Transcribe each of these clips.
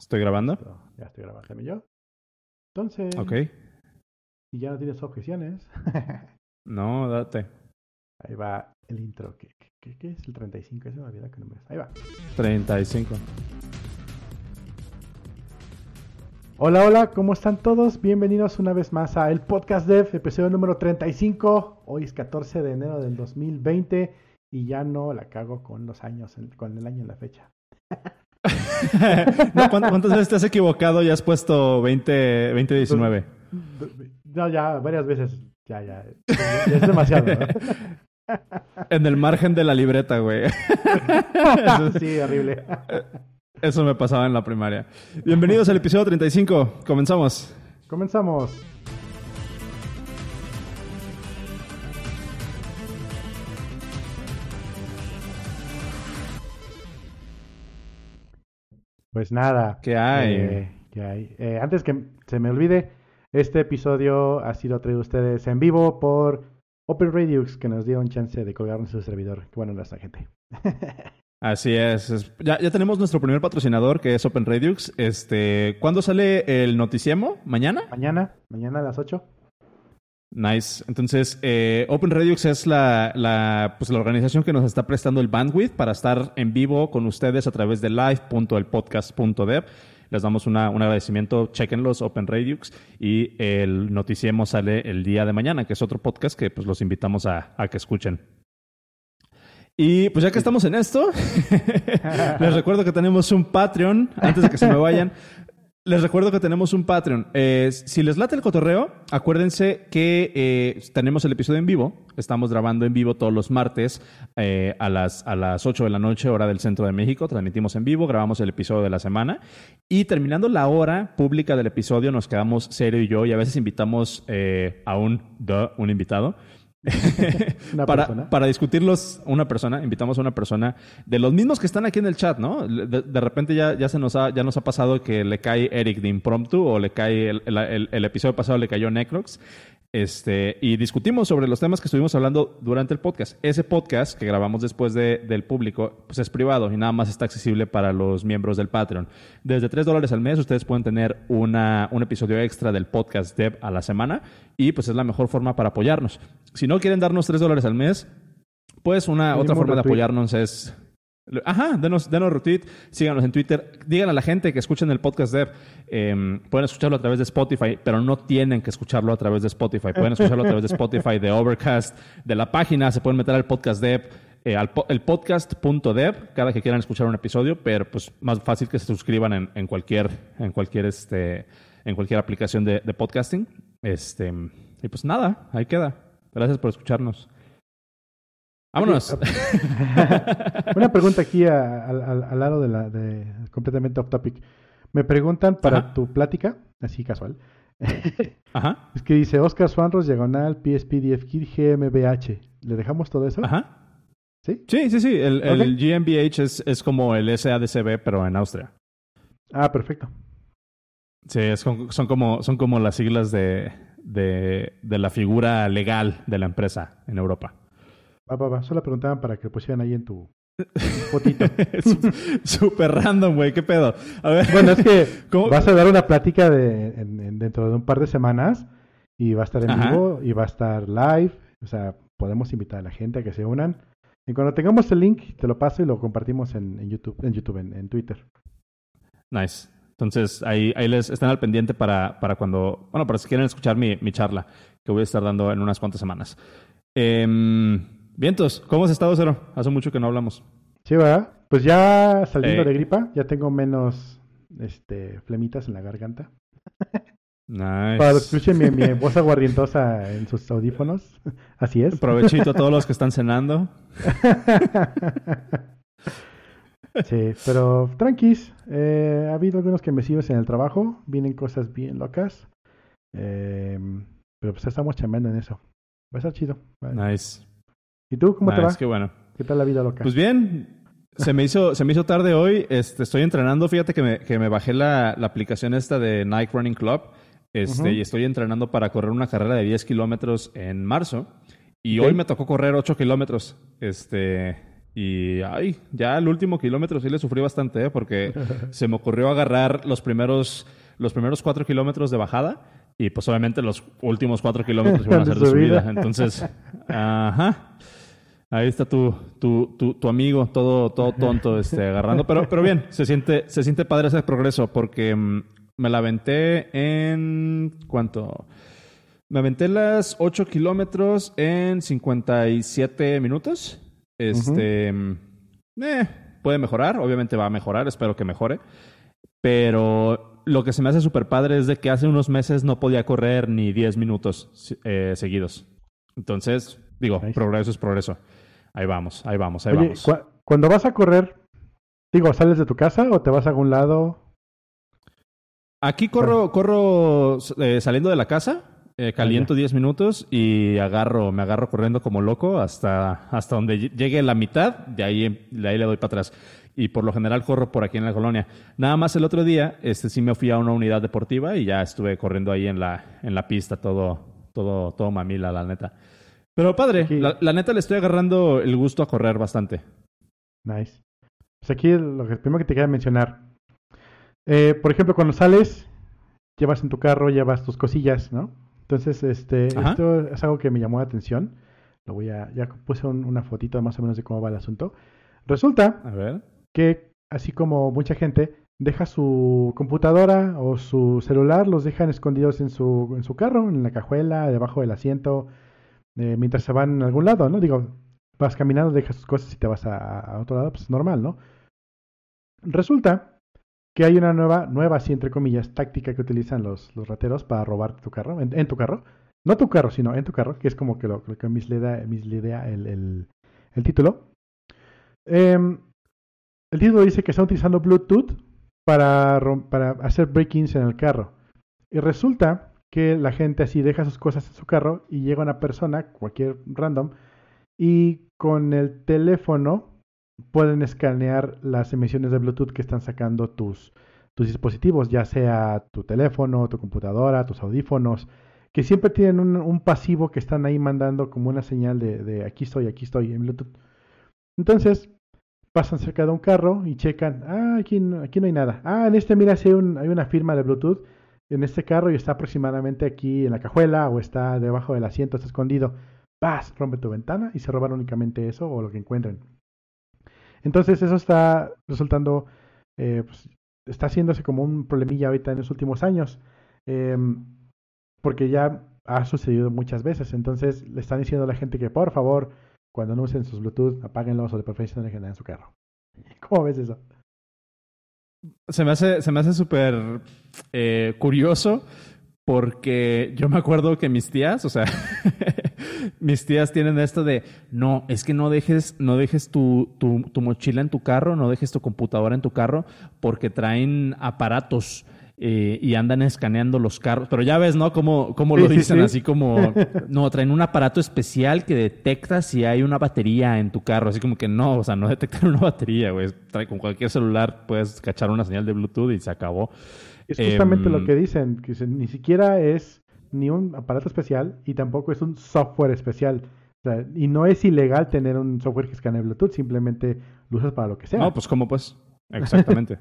¿Estoy grabando? Ya estoy grabando déjame yo. Entonces, Ok. si ya no tienes objeciones, No, date. ahí va el intro. ¿Qué, qué, qué es el 35? Ese me qué número es. Ahí va. 35. Hola, hola, ¿cómo están todos? Bienvenidos una vez más a el Podcast Dev, episodio número 35. Hoy es 14 de enero del 2020 y ya no la cago con los años, en- con el año en la fecha. No, ¿cuántas, veces te has equivocado y has puesto 20, 2019? No, ya, varias veces. Ya, ya. Ya, es demasiado. ¿no? En el margen de la libreta, güey. sí, horrible. Eso me pasaba en la primaria. Bienvenidos al episodio 35. Comenzamos. Comenzamos. Pues nada. ¿Qué hay? eh, ¿qué hay? Eh, antes que se me olvide, este episodio ha sido traído a ustedes en vivo por Open Radiux, que nos dio un chance de colgarnos su servidor. Qué bueno nuestra gente. Así es. es- Ya, ya tenemos nuestro primer patrocinador, que es Open Redux. Este, ¿Cuándo sale el noticiemo? ¿Mañana? mañana, mañana a las 8. Nice. Entonces, eh, Open Redux es la, la, pues, la organización que nos está prestando el bandwidth para estar en vivo con ustedes a través de live.elpodcast.dev. Les damos una- un agradecimiento. Chequenlos, Open Redux. Y el noticiemo sale el día de mañana, que es otro podcast que pues, los invitamos a, a que escuchen. Y pues ya que estamos en esto, les recuerdo que tenemos un Patreon, antes de que se me vayan. Les recuerdo que tenemos un Patreon. Eh, si les late el cotorreo, acuérdense que eh, tenemos el episodio en vivo. Estamos grabando en vivo todos los martes eh, a, las, a las 8 de la noche, hora del centro de México. Transmitimos en vivo, grabamos el episodio de la semana. Y terminando la hora pública del episodio, nos quedamos Serio y yo y a veces invitamos eh, a un, duh, un invitado. Para, para discutirlos, una persona, invitamos a una persona de los mismos que están aquí en el chat, ¿no? De, de repente ya, ya se nos ha, ya nos ha pasado que le cae Eric de impromptu o le cae el, el- el- el episodio pasado le cayó Necrox. Este, y discutimos sobre los temas que estuvimos hablando durante el podcast. Ese podcast que grabamos después de- del público, pues es privado y nada más está accesible para los miembros del Patreon. Desde 3 dólares al mes ustedes pueden tener una, un episodio extra del podcast Dev a la semana y pues es la mejor forma para apoyarnos. Si no quieren darnos 3 dólares al mes, pues una Mínimo otra forma de apoyarnos es... Ajá, denos, denos retweet, síganos en Twitter, digan a la gente que escuchen el podcast Dev. Eh, pueden escucharlo a través de Spotify, pero no tienen que escucharlo a través de Spotify. Pueden escucharlo a través de Spotify, de Overcast, de la página, se pueden meter al podcast Dev, eh, al po- el podcast.dev, cada que quieran escuchar un episodio, pero pues más fácil que se suscriban en, en cualquier, en cualquier, este, en cualquier aplicación de, de podcasting. Este, y pues nada, ahí queda. Gracias por escucharnos. Vámonos. Una pregunta aquí a- al- lado de la de completamente off topic. Me preguntan para Ajá. tu plática, así casual. Ajá, es que dice Oscar Swanros diagonal PSP DFKit GmbH. ¿Le dejamos todo eso? ajá. ¿Sí? Sí, sí, sí. El, el. GmbH es, es como el SADCB, pero en Austria. Ah, perfecto. Sí, es con- son, como, son como las siglas de, de, de la figura legal de la empresa en Europa. Va, va, va. Solo preguntaban para que lo pusieran ahí en tu fotito. Sú- Súper random, güey. ¿Qué pedo? A ver. bueno, es que ¿Cómo? vas a dar una plática de, en- en- dentro de un par de semanas y va a estar en Ajá. vivo y va a estar live. O sea, podemos invitar a la gente a que se unan. Y cuando tengamos el link, te lo paso y lo compartimos en, en YouTube, en YouTube, en, en Twitter. Nice. Entonces, ahí, ahí les están al pendiente para, para cuando, bueno, para si quieren escuchar mi, mi charla, que voy a estar dando en unas cuantas semanas. Em, vientos, ¿cómo has estado, Cero? Hace mucho que no hablamos. Sí, ¿verdad? Pues ya saliendo Eh. de gripa, ya tengo menos este, flemitas en la garganta. Nice. Para escuchen mi, mi voz aguardientosa en sus audífonos. Así es. Provechito a todos los que están cenando. sí, pero tranquis. Eh, ha habido algunos que me siguen en el trabajo. Vienen cosas bien locas. Eh, pero pues estamos chambeando en eso. Va a estar chido. Nice. ¿Y tú cómo te va? qué bueno. ¿Qué tal la vida loca? Pues bien, se me hizo, se me hizo tarde hoy. Este, estoy entrenando. Fíjate que me, que me bajé la, la aplicación esta de Nike Running Club. Este. Y estoy entrenando para correr una carrera de 10 kilómetros en marzo. Y hoy me tocó correr 8 kilómetros. Este, Y ay, ya el último kilómetro sí le sufrí bastante, ¿eh? porque se me ocurrió agarrar los primeros, los primeros cuatro kilómetros de bajada y pues obviamente los últimos cuatro kilómetros iban a ser de subida. Entonces, ajá. Ahí está tu, tu, tu, tu, amigo, todo, todo tonto, este, agarrando. Pero, pero bien, se siente, se siente padre ese progreso porque mm, me la aventé en. ¿Cuánto? Me aventé las 8 kilómetros en 57 minutos. Este. eh, puede mejorar, obviamente va a mejorar, espero que mejore. Pero lo que se me hace súper padre es de que hace unos meses no podía correr ni 10 minutos eh, seguidos. Entonces, digo, progreso es progreso. Ahí vamos, ahí vamos, ahí vamos. cuando vas a correr, digo, ¿sales de tu casa o te vas a algún lado? Aquí corro, corro eh, saliendo de la casa eh, caliento 10 minutos y agarro, me agarro corriendo como loco hasta, hasta donde llegue la mitad, de ahí, de ahí le doy para atrás. Y por lo general corro por aquí en la colonia. Nada más el otro día, este sí me fui a una unidad deportiva y ya estuve corriendo ahí en la, en la pista, todo, todo, todo mamila, la neta. Pero padre, la, neta le estoy agarrando el gusto a correr bastante. Nice. Pues aquí lo que primero que te quería mencionar. Eh, por ejemplo, cuando sales, llevas en tu carro, llevas tus cosillas, ¿no? Entonces, este, esto es algo que me llamó la atención. Lo voy a, ya puse una fotito más o menos de cómo va el asunto. Resulta que, así como mucha gente deja su computadora o su celular, los dejan escondidos en su, en su carro, en la cajuela, debajo del asiento, eh, mientras se van a algún lado, ¿no? Digo, vas caminando, dejas tus cosas y te vas a, a otro lado, pues es normal, ¿no? Resulta que hay una nueva, nueva, así entre comillas, táctica que utilizan los, los rateros para robar tu carro, en, tu carro. No tu carro, sino en tu carro, que es como que lo, que mislidea, el, el, el, título. Em, el título dice que está utilizando Bluetooth para, para hacer break-ins en el carro. Y resulta que la gente así deja sus cosas en su carro y llega una persona, cualquier random, y con el teléfono pueden escanear las emisiones de Bluetooth que están sacando tus, tus dispositivos, ya sea tu teléfono, tu computadora, tus audífonos, que siempre tienen un, pasivo que están ahí mandando como una señal de, de, aquí estoy, aquí estoy en Bluetooth. Entonces, pasan cerca de un carro y checan, ah, aquí no, aquí no hay nada. Ah, en este, mira, hay, hay una firma de Bluetooth en este carro y está aproximadamente aquí en la cajuela o está debajo del asiento, está escondido. Paz, rompe tu ventana y se roban únicamente eso o lo que encuentren. Entonces eso está resultando, eh, pues, está haciéndose como un problemilla ahorita en los últimos años, em, porque ya ha sucedido muchas veces. Entonces le están diciendo a la gente que por favor, cuando no usen sus Bluetooth, apáguenlos o de preferencia no dejen en su carro. ¿Cómo ves eso? Se me hace, se me hace súper eh, curioso porque yo me acuerdo que mis tías, o sea, mis tías tienen esto de, no, es que no dejes, no dejes tu, tu, mochila en tu carro, no dejes tu computadora en tu carro, porque traen aparatos. Eh, y andan escaneando los carros. Pero ya ves, ¿no? Como, como lo dicen, así como, no, traen un aparato especial que detecta si hay una batería en tu carro. Así como que no, o sea, no detectan una batería, güey. Trae, con cualquier celular puedes cachar una señal de Bluetooth y se acabó. Es justamente lo em, que dicen, que ni siquiera es ni un aparato especial y tampoco es un software especial. y no es ilegal tener un software que escanee Bluetooth, simplemente lo usas para lo que sea. No, pues como pues, exactamente.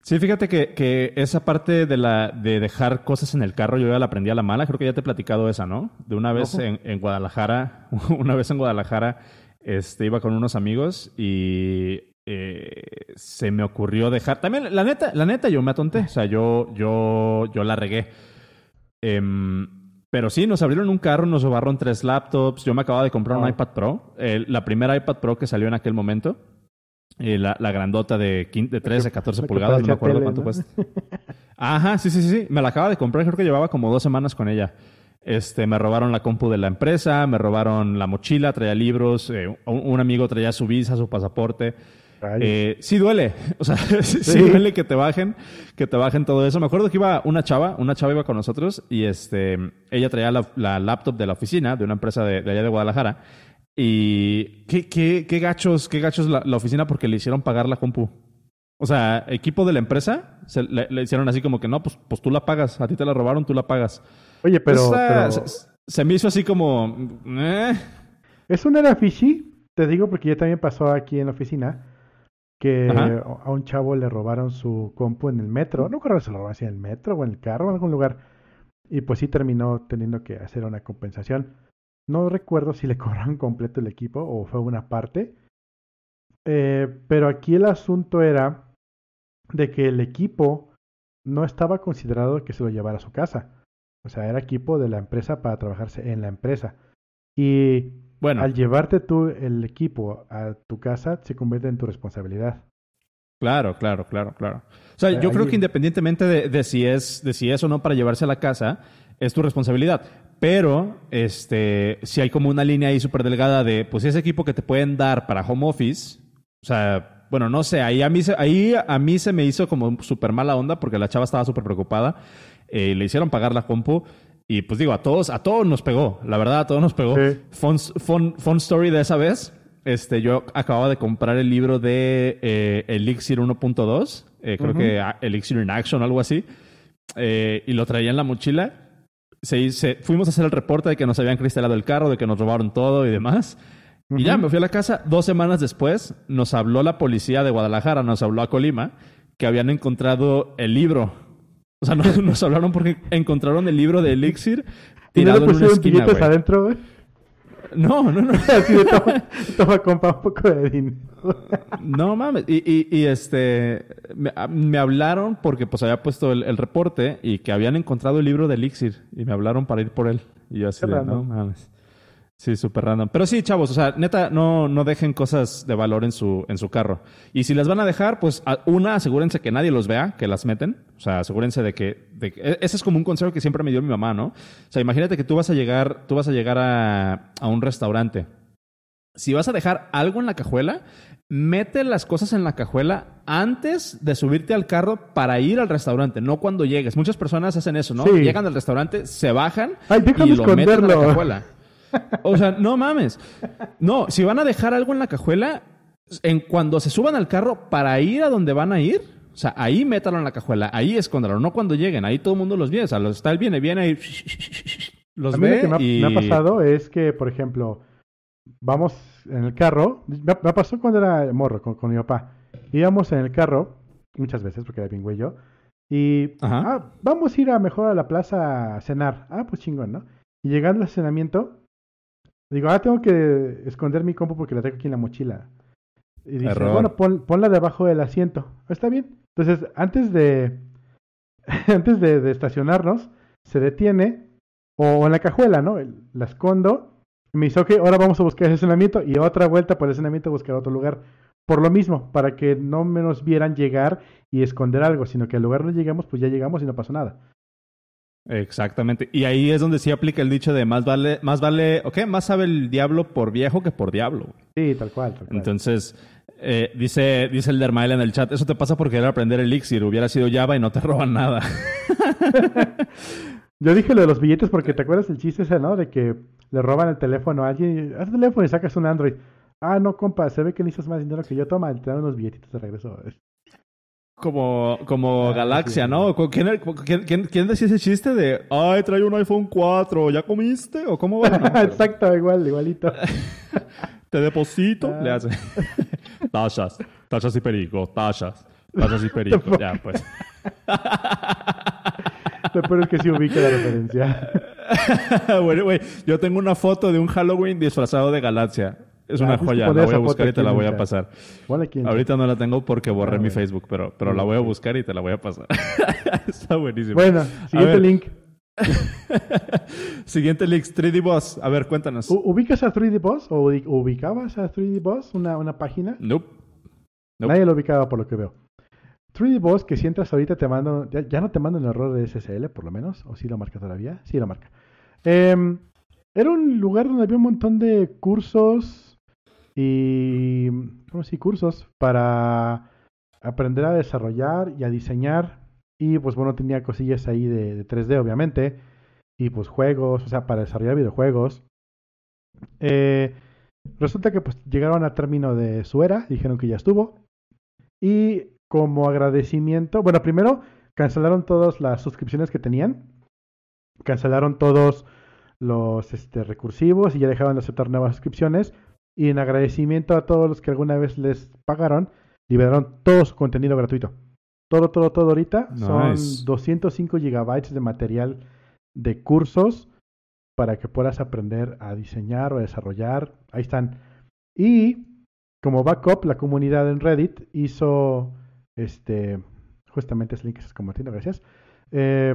sí, fíjate que, que, esa parte de, la, de dejar cosas en el carro yo ya la aprendí a la mala, creo que ya te he platicado esa, ¿no? De una vez en, en, Guadalajara, una vez en Guadalajara, este, iba con unos amigos y eh, se me ocurrió dejar. También, la neta, la neta, yo me atonté. O sea, yo, yo, yo la regué. Em, pero sí, nos abrieron un carro, nos robaron tres laptops. Yo me acababa de comprar un iPad Pro. la primera iPad Pro que salió en aquel momento. Eh, la, la, grandota de, 13, 14 pulgadas, no me acuerdo cuánto cuesta. Ajá, sí, sí, sí. Me la acaba de comprar, creo que llevaba como dos semanas con ella. Este, me robaron la compu de la empresa, me robaron la mochila, traía libros, eh, un, amigo traía su visa, su pasaporte. Eh, sí duele, o sea, sí. duele que te bajen, que te bajen todo eso. Me acuerdo que iba una chava, una chava iba con nosotros y este, ella traía la, laptop de la oficina de una empresa de, allá de Guadalajara y qué, qué, qué gachos, qué gachos la, oficina porque le hicieron pagar la compu. O sea, equipo de la empresa se, le, hicieron así como que no, pues, pues tú la pagas, a ti te la robaron, tú la pagas. Oye, pero, Se, me hizo así como... Eh. ¿Es un era fishy? te digo porque ya también pasó aquí en la oficina que a un chavo le robaron su compu en el metro. No recuerdo si se lo robaron en el metro o en el carro o en algún lugar. Y pues sí terminó teniendo que hacer una compensación. No recuerdo si le cobraron completo el equipo o fue una parte. Eh, pero aquí el asunto era de que el equipo no estaba considerado que se lo llevara a su casa. O sea, era equipo de la empresa para trabajarse en la empresa. Y bueno, al llevarte tú el equipo a tu casa, se convierte en tu responsabilidad. Claro, claro, claro, claro. O sea, yo creo que independientemente de, si es, de si es o no para llevarse a la casa, es tu responsabilidad. Pero, este, si hay como una línea ahí súper delgada de, pues ese equipo que te pueden dar para home office, o sea, bueno, no sé, ahí a mí se, ahí a mí se me hizo como súper mala onda porque la chava estaba súper preocupada. Eh, le hicieron pagar la compu. Y pues digo, a todos, a todos nos pegó. La verdad, a todos nos pegó. Fun, story de esa vez. Este, yo acababa de comprar el libro de eh, Elixir 1.2. Eh, creo que Elixir in Action, algo así. y lo traía en la mochila. Se, fuimos a hacer el reporte de que nos habían cristalado el carro, de que nos robaron todo y demás. Y ya me fui a la casa. Dos semanas después nos habló la policía de Guadalajara, nos habló a Colima, que habían encontrado el libro. O sea, nos, hablaron porque encontraron el libro de Elixir tirado ¿Y no le en una esquina, adentro, güey? No, no, no. Así de toma, toma, compa, un poco de dinero. no mames. Y, y, y este, me, me, hablaron porque pues había puesto el, el, reporte y que habían encontrado el libro de Elixir y me hablaron para ir por él. Y yo así de, no mames. Sí, súper random. Pero sí, chavos, o sea, neta, no, no dejen cosas de valor en su, en su carro. Y si las van a dejar, pues una, asegúrense que nadie los vea, que las meten. O sea, asegúrense de que, de e, ese es como un consejo que siempre me dio mi mamá, ¿no? O sea, imagínate que tú vas a llegar, tú vas a llegar a, a un restaurante. Si vas a dejar algo en la cajuela, mete las cosas en la cajuela antes de subirte al carro para ir al restaurante, no cuando llegues. Muchas personas hacen eso, ¿no? Llegan al restaurante, se bajan y lo meten en la cajuela. O sea, no mames. No, si van a dejar algo en la cajuela, en cuando se suban al carro para ir a donde van a ir, o sea, ahí métalo en la cajuela, ahí escóndalo, no cuando lleguen, ahí todo el mundo los ve, o sea, los está el viene, viene ahí, los ve. Lo que me, ha, pasado es que, por ejemplo, vamos en el carro, me, pasó cuando era morro con, mi papá, íbamos en el carro, muchas veces, porque era bien güey yo, y ah, vamos a ir a mejor a la plaza a cenar. Ah, pues chingón, ¿no? Y llegando al cenamiento, Digo, ah, tengo que esconder mi compu porque la tengo aquí en la mochila. Y dice, bueno, ponla debajo del asiento. Está bien. Entonces, antes de, antes de, estacionarnos, se detiene, o en la cajuela, ¿no? La escondo. Y me dice, ok, ahora vamos a buscar ese estacionamiento y otra vuelta por el estacionamiento a buscar otro lugar. Por lo mismo, para que no menos vieran llegar y esconder algo, sino que al lugar donde llegamos, pues ya llegamos y no pasó nada. Exactamente. Y ahí es donde sí aplica el dicho de más vale, más vale, ok, más sabe el diablo por viejo que por diablo. Sí, tal cual. Entonces, eh, dice, dice el Dermael en el chat, eso te pasa por querer aprender Elixir, hubiera sido Java y no te roban nada. Yo dije lo de los billetes porque te acuerdas el chiste ese, ¿no? De que le roban el teléfono a alguien, haz el teléfono y sacas un Android. Ah, no, compa, se ve que necesitas más dinero que yo. Toma, te dan unos billetitos de regreso como, como ah, Galaxia, ¿no? ¿Quién, quién, decía ese chiste de, ay, trae un iPhone 4, ¿ya comiste? ¿O cómo va? Exacto, igual, igualito. Te deposito, le hace. tachas, tachas y perico, tachas, tachas y perico, ya, pues. Lo peor es que sí ubica la referencia. bueno, güey, yo tengo una foto de un Halloween disfrazado de Galaxia. Es una ah, joya, la voy a buscar y te la voy a pasar. Ahorita no la tengo porque borré ah, mi Facebook, pero, pero la voy a buscar y te la voy a pasar. Está buenísimo. Bueno, siguiente link. siguiente link, 3D Boss. A ver, cuéntanos. ¿Ubicas a 3D Boss? ¿O ubicabas a 3D Boss, una, una página? Nope. Nadie lo ubicaba por lo que veo. 3D Boss, que si entras ahorita te mando, ya, no te mando un error de SSL, por lo menos, o si lo marca todavía, sí lo marca. Em, era un lugar donde había un montón de cursos, y ¿cómo sí? cursos para aprender a desarrollar y a diseñar. Y pues bueno, tenía cosillas ahí de, 3D, obviamente. Y pues juegos, o sea, para desarrollar videojuegos. Eh, resulta que pues llegaron a término de su era, dijeron que ya estuvo. Y como agradecimiento, bueno, primero cancelaron todas las suscripciones que tenían. Cancelaron todos los este, recursivos y ya dejaban de aceptar nuevas suscripciones y en agradecimiento a todos los que alguna vez les pagaron, liberaron todo su contenido gratuito. Todo, todo, todo ahorita son 205 gigabytes de material de cursos para que puedas aprender a diseñar o a desarrollar. Ahí están. Y como backup, la comunidad en Reddit hizo este justamente ese link que estás compartiendo, gracias. Eh,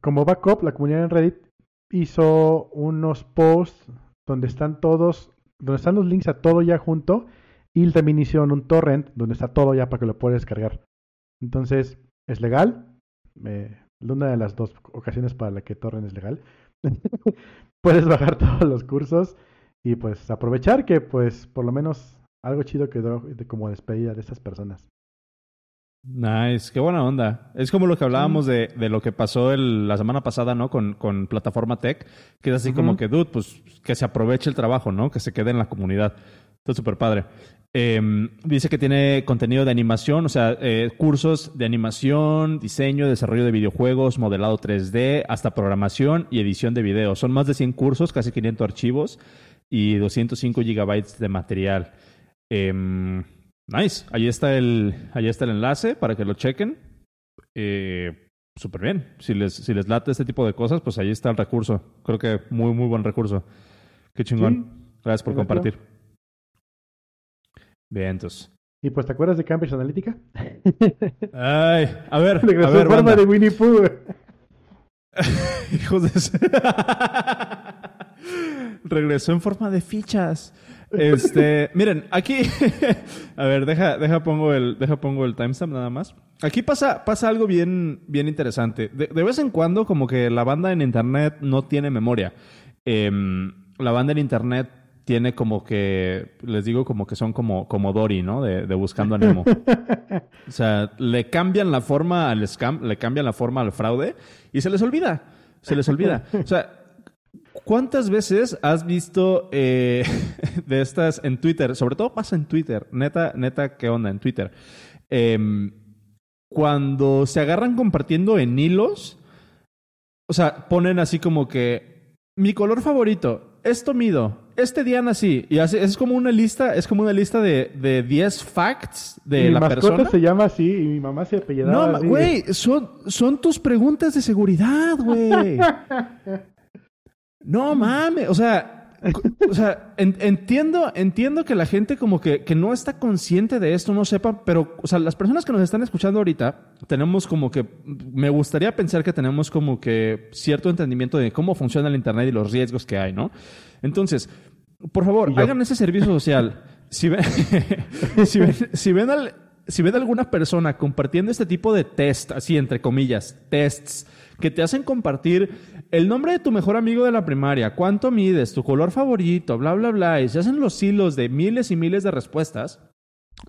como backup, la comunidad en Reddit hizo unos posts donde están todos, donde están los links a todo ya junto y también hicieron un torrent donde está todo ya para que lo puedas descargar. Entonces, es legal. Eh, una de las dos ocasiones para la que torrent es legal. Puedes bajar todos los cursos y pues aprovechar que pues por lo menos algo chido quedó como despedida de estas personas. Nice, qué buena onda. Es como lo que hablábamos de, de, lo que pasó el, la semana pasada, ¿no? Con, con Plataforma Tech, que es así como que, dude, pues que se aproveche el trabajo, ¿no? Que se quede en la comunidad. Está súper padre. Em, dice que tiene contenido de animación, o sea, eh, cursos de animación, diseño, desarrollo de videojuegos, modelado 3D, hasta programación y edición de video. Son más de 100 cursos, casi 500 archivos y 205 gigabytes de material. Eh, Nice. Ahí está el, ahí está el enlace para que lo chequen. Eh, Súper bien. Si les, si les late este tipo de cosas, pues ahí está el recurso. Creo que muy, muy buen recurso. Qué chingón. Gracias por compartir. Bien, entonces. ¿Y pues te acuerdas de Cambridge Analytica? Ay, a ver. Regresó a ver, en forma de Winnie Pooh. Hijos de... Regresó en forma de fichas. Este, miren, aquí, a ver, deja, deja pongo el, deja pongo el timestamp nada más. Aquí pasa, pasa algo bien, bien interesante. De, vez en cuando, como que la banda en internet no tiene memoria. Em, la banda en internet tiene como que, les digo como que son como, como Dory, ¿no? De, de buscando a Nemo. o sea, le cambian la forma al scam, le cambian la forma al fraude y se les olvida. Se les olvida. O sea, ¿Cuántas veces has visto eh, de estas en Twitter? Sobre todo pasa en Twitter. Neta, neta, ¿qué onda en Twitter? Em, cuando se agarran compartiendo en hilos, o sea, ponen así como que mi color favorito, esto mido, este día nací. Y así, es como una lista, es como una lista de, de 10 facts de la persona. se llama así y mi mamá se apellidaba No, güey, son, son tus preguntas de seguridad, güey. No mames, o sea, o sea, entiendo, entiendo que la gente como que, que, no está consciente de esto, no sepa, pero, o sea, las personas que nos están escuchando ahorita, tenemos como que, me gustaría pensar que tenemos como que cierto entendimiento de cómo funciona el Internet y los riesgos que hay, ¿no? Entonces, por favor, hagan ese servicio social. Si ven, si ven, si ven, al, si ven alguna persona compartiendo este tipo de test, así entre comillas, tests, que te hacen compartir el nombre de tu mejor amigo de la primaria, cuánto mides, tu color favorito, bla, bla, bla, y se hacen los hilos de miles y miles de respuestas.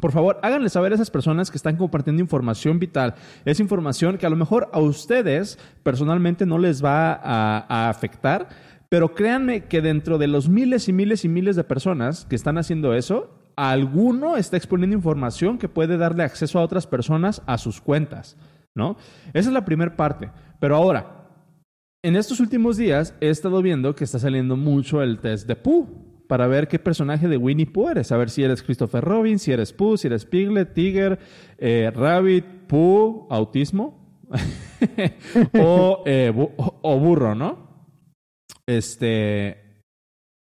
Por favor, háganle saber a esas personas que están compartiendo información vital. Es información que a lo mejor a ustedes personalmente no les va a, a afectar, pero créanme que dentro de los miles y miles y miles de personas que están haciendo eso, alguno está exponiendo información que puede darle acceso a otras personas a sus cuentas, ¿no? Esa es la primera parte. Pero ahora, en estos últimos días he estado viendo que está saliendo mucho el test de Pooh para ver qué personaje de Winnie Pooh eres. A ver si eres Christopher Robin, si eres Pooh, si eres Piglet, Tiger, eh, Rabbit, Pooh, autismo eh, o, burro, ¿no? Este,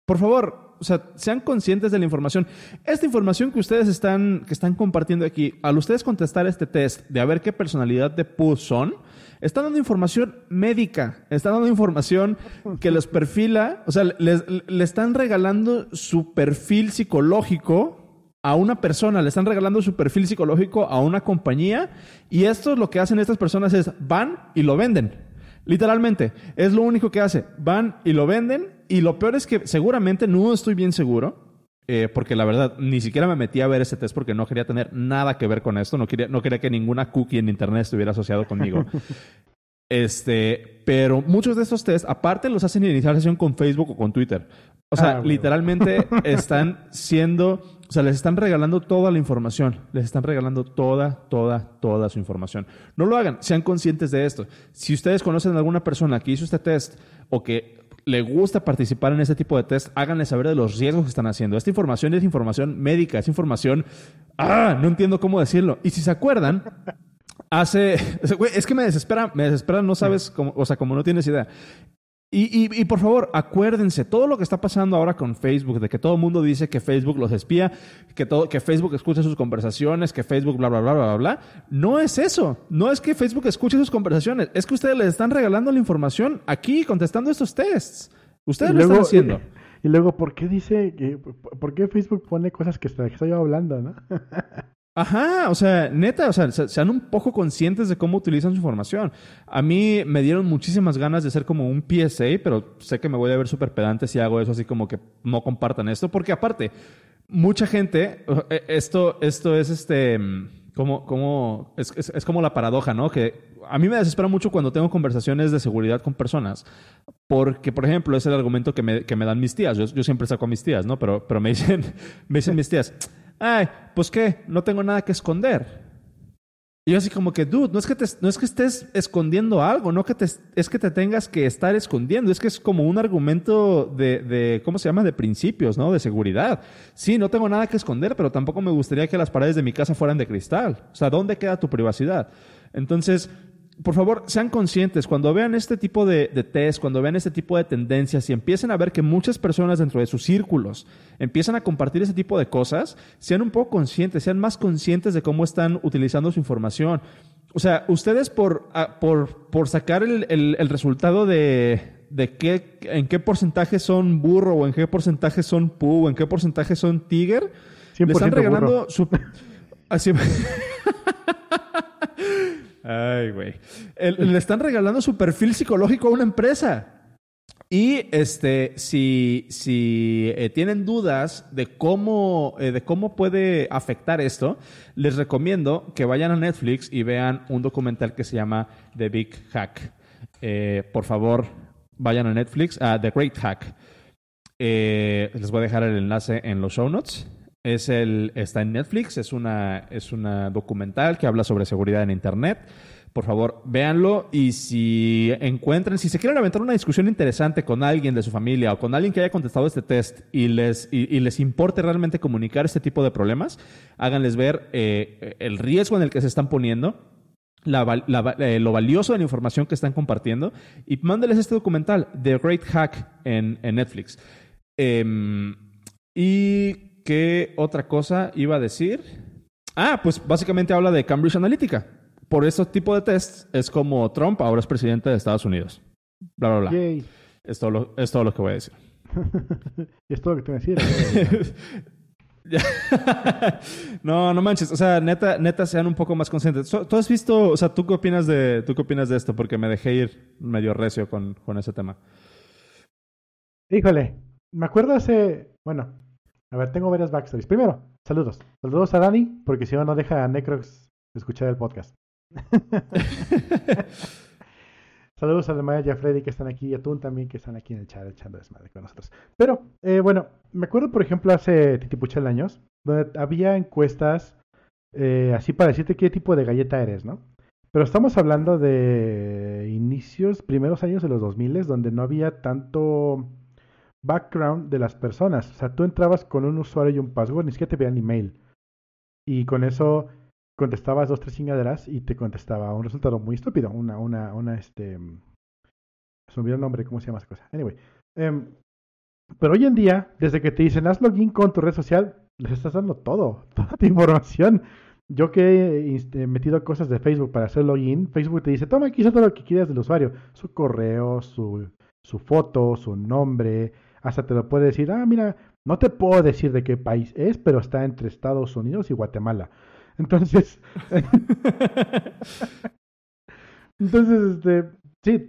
por favor, sean conscientes de la información. Esta información que ustedes están, que están compartiendo aquí, al ustedes contestar este test de a ver qué personalidad de Pooh son, están dando información médica, están dando información que les perfila, o sea, le están regalando su perfil psicológico a una persona, le están regalando su perfil psicológico a una compañía y esto es lo que hacen estas personas es van y lo venden. Literalmente, es lo único que hace. Van y lo venden y lo peor es que seguramente no estoy bien seguro, eh, porque la verdad ni siquiera me metí a ver ese test porque no quería tener nada que ver con esto, no quería, no quería que ninguna cookie en internet estuviera asociado conmigo. este, pero muchos de estos tests, aparte los hacen iniciar sesión con Facebook o con Twitter. O sea, ah, literalmente están siendo, o sea, les están regalando toda la información, les están regalando toda, toda, toda su información. No lo hagan, sean conscientes de esto. Si ustedes conocen a alguna persona que hizo este test o que le gusta participar en este tipo de test, háganle saber de los riesgos que están haciendo. Esta información es información médica, es información... Ah, no entiendo cómo decirlo. Y si se acuerdan, hace... Es que me desespera, me desespera, no sabes cómo, o sea, como no tienes idea. Y, por favor, acuérdense, todo lo que está pasando ahora con Facebook, de que todo el mundo dice que Facebook los espía, que, todo, que Facebook escucha sus conversaciones, que Facebook bla, bla, bla, bla, bla, no es eso. No es que Facebook escuche sus conversaciones, es que ustedes les están regalando la información aquí contestando estos tests. Ustedes lo están haciendo. Y, luego, ¿por qué dice, que, por qué Facebook pone cosas que estoy hablando, no? Ajá, o sea, neta, o sea, sean un poco conscientes de cómo utilizan su información. A mí me dieron muchísimas ganas de ser como un PSA, pero sé que me voy a ver súper pedante si hago eso así como que no compartan esto, porque aparte, mucha gente, e, esto, esto es este, como, como, es, es, como la paradoja, ¿no? Que a mí me desespera mucho cuando tengo conversaciones de seguridad con personas, porque, por ejemplo, es el argumento que me, que me dan mis tías. Yo, yo siempre saco a mis tías, ¿no? Pero, pero me dicen, me dicen mis tías ay, pues qué, no tengo nada que esconder. Y yo así como que, dude, no es que, te, no es que estés escondiendo algo, no que te, es que te tengas que estar escondiendo, es que es como un argumento de, de, ¿cómo se llama? De principios, ¿no? De seguridad. Sí, no tengo nada que esconder, pero tampoco me gustaría que las paredes de mi casa fueran de cristal. O sea, ¿dónde queda tu privacidad? Entonces, por favor, sean conscientes. Cuando vean este tipo de, test, cuando vean este tipo de tendencias y empiecen a ver que muchas personas dentro de sus círculos empiezan a compartir ese tipo de cosas, sean un poco conscientes, sean más conscientes de cómo están utilizando su información. O sea, ustedes por, ah, por, por sacar el, resultado de, de qué, en qué porcentaje son burro o en qué porcentaje son pu o en qué porcentaje son tiger, le están regalando su... Así... Ay, güey. Le están regalando su perfil psicológico a una empresa. Y este, si, si eh, tienen dudas de cómo, eh, de cómo puede afectar esto, les recomiendo que vayan a Netflix y vean un documental que se llama The Big Hack. Eh, por favor, vayan a Netflix, a The Great Hack. les voy a dejar el enlace en los show notes. Es el, está en Netflix, es una, es una documental que habla sobre seguridad en Internet. Por favor, véanlo y si encuentran, si se quieren aventar una discusión interesante con alguien de su familia o con alguien que haya contestado este test y les, y, les importe realmente comunicar este tipo de problemas, háganles ver eh, el riesgo en el que se están poniendo, eh, lo valioso de la información que están compartiendo y mándeles este documental, The Great Hack, en, Netflix. Em, y ¿Qué otra cosa iba a decir? Ah, pues básicamente habla de Cambridge Analytica. Por ese tipo de tests es como Trump ahora es presidente de Estados Unidos. Bla, bla, bla. Es todo, lo, es todo lo que voy a decir. es todo lo que te voy a decir. no, no manches. O sea, neta, neta, sean un poco más conscientes. ¿Tú has visto, o sea, ¿tú qué opinas de, tú qué opinas de esto? Porque me dejé ir medio recio con, con ese tema. Híjole, me acuerdo hace, bueno, a ver, tengo varias backstories. Primero, saludos. Saludos a Dani, porque si no, no deja a Necrox escuchar el podcast. saludos a Maya y a Freddy que están aquí y a Tun también que están aquí en el chat echando desmadre con nosotros. Pero, eh, bueno, me acuerdo, por ejemplo, hace titipuchel años, donde había encuestas eh, así para decirte qué tipo de galleta eres, ¿no? Pero estamos hablando de inicios, primeros años de los 2000, donde no había tanto background de las personas. O sea, tú entrabas con un usuario y un password, ni siquiera te veían email. Y con eso contestabas dos, tres chingaderas y te contestaba un resultado muy estúpido. Una, una, una, este. Se me olvidó el nombre, ¿cómo se llama esa cosa? Anyway. Em, pero hoy en día, desde que te dicen haz login con tu red social, les estás dando todo, toda tu información. Yo que he metido cosas de Facebook para hacer login, Facebook te dice, toma aquí todo lo que quieras del usuario. Su correo, su, su foto, su nombre, hasta te lo puede decir, ah, mira, no te puedo decir de qué país es, pero está entre Estados Unidos y Guatemala. Entonces, entonces, este, sí,